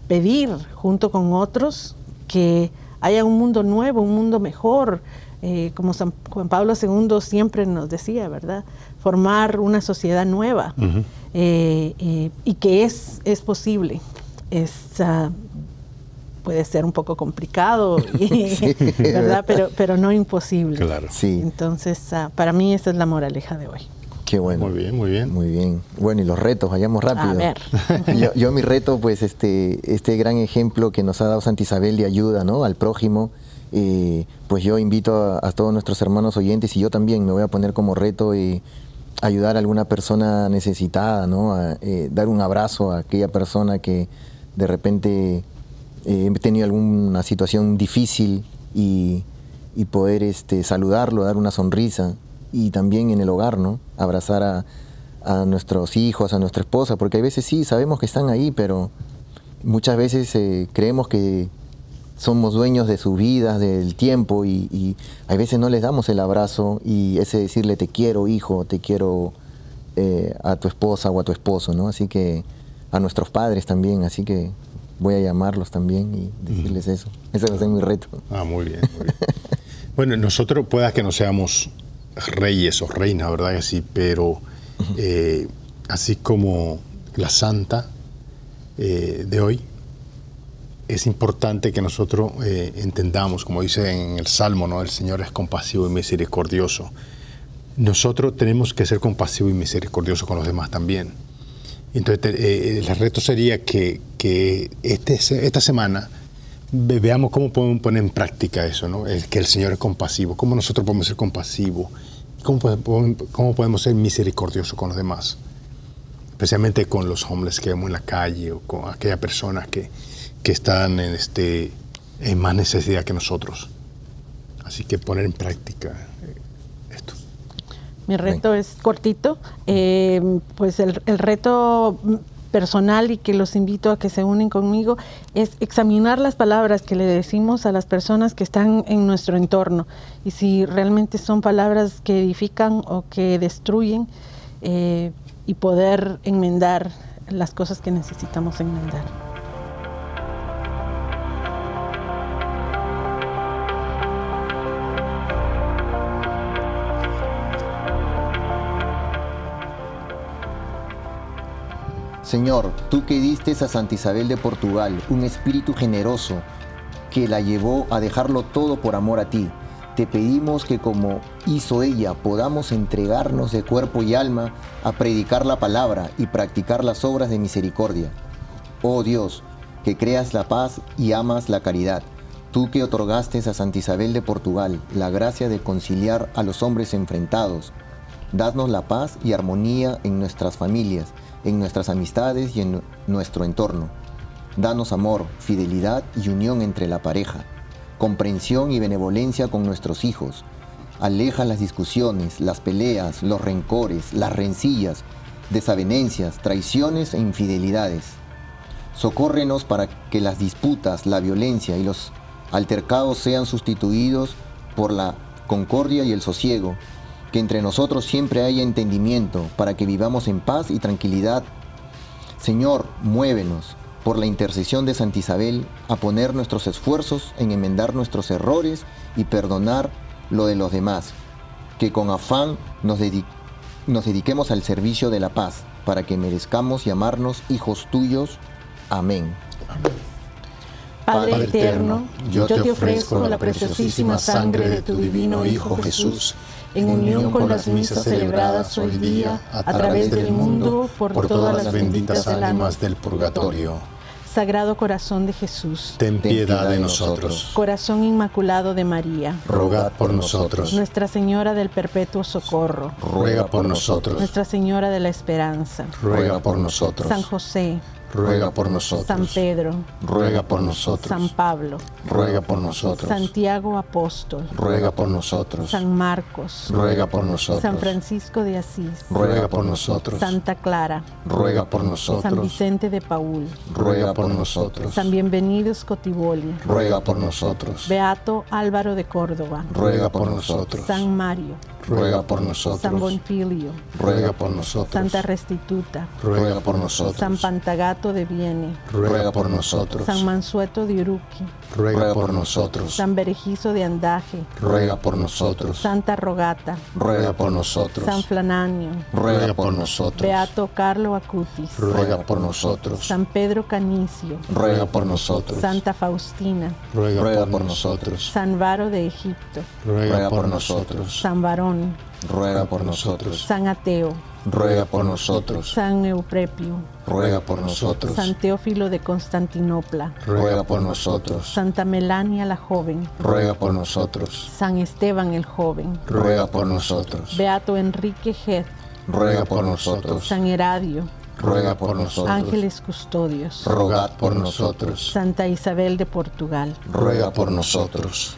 pedir junto con otros que haya un mundo nuevo, un mundo mejor, eh, como San Juan Pablo II siempre nos decía, ¿verdad? Formar una sociedad nueva eh, eh, y que es, es posible. Es, ah, puede ser un poco complicado, *laughs* y- ¿verdad? Pero, pero no imposible. Claro. Sí, Entonces, ah, para mí esa es la moraleja de hoy. Qué bueno. Muy bien, muy bien. Muy bien. Bueno, y los retos, vayamos rápido. A ver. *laughs* yo, yo mi reto, pues este, este gran ejemplo que nos ha dado Santa Isabel de ayuda ¿no? al prójimo, eh, pues yo invito a, a todos nuestros hermanos oyentes y yo también me voy a poner como reto eh, ayudar a alguna persona necesitada, ¿no? A, eh, dar un abrazo a aquella persona que de repente eh, he tenido alguna situación difícil y, y poder este, saludarlo, dar una sonrisa y también en el hogar, ¿no? Abrazar a, a nuestros hijos, a nuestra esposa, porque a veces sí, sabemos que están ahí, pero muchas veces eh, creemos que somos dueños de sus vidas, del tiempo, y, y a veces no les damos el abrazo y ese decirle te quiero hijo, te quiero eh, a tu esposa o a tu esposo, ¿no? Así que a nuestros padres también, así que voy a llamarlos también y decirles eso. Ese va a ser mi reto. Ah, muy bien, muy bien. Bueno, nosotros pueda que no seamos reyes o reinas, ¿verdad? que sí, pero eh, así como la santa eh, de hoy, es importante que nosotros eh, entendamos, como dice en el Salmo, ¿no? El Señor es compasivo y misericordioso. Nosotros tenemos que ser compasivos y misericordiosos con los demás también. Entonces, el reto sería que, que este, esta semana veamos cómo podemos poner en práctica eso, ¿no? El, que el Señor es compasivo, cómo nosotros podemos ser compasivos, cómo, podemos- cómo podemos ser misericordiosos con los demás, especialmente con los hombres que vemos en la calle o con aquellas personas que, que están en, este, en más necesidad que nosotros. Así que poner en práctica eh, esto. Mi reto es cortito. eh, pues el, el reto personal y que los invito a que se unen conmigo es examinar las palabras que le decimos a las personas que están en nuestro entorno y si realmente son palabras que edifican o que destruyen eh, y poder enmendar las cosas que necesitamos enmendar. Señor, tú que diste a Santa Isabel de Portugal un espíritu generoso que la llevó a dejarlo todo por amor a ti, te pedimos que como hizo ella podamos entregarnos de cuerpo y alma a predicar la palabra y practicar las obras de misericordia. Oh Dios, que creas la paz y amas la caridad, tú que otorgaste a Santa Isabel de Portugal la gracia de conciliar a los hombres enfrentados, dadnos la paz y armonía en nuestras familias, en nuestras amistades y en nuestro entorno. Danos amor, fidelidad y unión entre la pareja, comprensión y benevolencia con nuestros hijos. Aleja las discusiones, las peleas, los rencores, las rencillas, desavenencias, traiciones e infidelidades. Socórrenos para que las disputas, la violencia y los altercados sean sustituidos por la concordia y el sosiego, que entre nosotros siempre haya entendimiento para que vivamos en paz y tranquilidad. Señor, muévenos por la intercesión de Santa Isabel a poner nuestros esfuerzos en enmendar nuestros errores y perdonar lo de los demás, que con afán nos, nos dediquemos al servicio de la paz, para que merezcamos llamarnos hijos tuyos. Amén. Padre, Padre eterno, yo te ofrezco la preciosísima sangre de tu divino Hijo Jesús, en unión con las misas celebradas hoy día a través del mundo por todas las benditas almas del purgatorio. Sagrado Corazón de Jesús, Ten piedad de nosotros. Corazón Inmaculado de María, Rogad por nosotros. Nuestra Señora del Perpetuo Socorro, Ruega por nosotros. Nuestra Señora de la Esperanza, Ruega por nosotros. San José, Ruega por nosotros. San Pedro, Ruega por nosotros. San Pablo, Ruega por nosotros. Santiago Apóstol, Ruega por nosotros. San Marcos, Ruega por nosotros. San Francisco de Asís, Ruega por nosotros. Santa Clara, Ruega por San nosotros. Vicente de Paul, Ruega por nosotros. San Bienvenido Scotiboli, Ruega por nosotros. Beato Álvaro de Córdoba, Ruega por nosotros. San Mario, Ruega por San nosotros. Bonfilio, Ruega por nosotros. Santa Restituta, Ruega por nosotros. San Pantagato de Viene, Ruega por nosotros. San Mansueto de Uruqui, Ruega por nosotros. San Berejizo de Andaje, Ruega por nosotros. Santa Rogata, Ruega por nosotros. San Flananio, Ruega por nosotros. Beato Carlo Acutis, Ruega por nosotros. San Pedro Canicio, Ruega por nosotros. Santa Faustina, Ruega por nosotros. San Varo de Egipto, Ruega por nosotros. San Varón, Ruega por nosotros. San Ateo, Ruega por nosotros. San Euprepio, Ruega por nosotros. San Teófilo de Constantinopla, Ruega por nosotros. Santa Melania la joven, Ruega por nosotros. San Esteban el joven, Ruega por nosotros. Beato Enrique Hed, Ruega por nosotros. San Heradio, Ruega por nosotros. ángeles custodios, Rogad por nosotros. Santa Isabel de Portugal. Ruega por nosotros.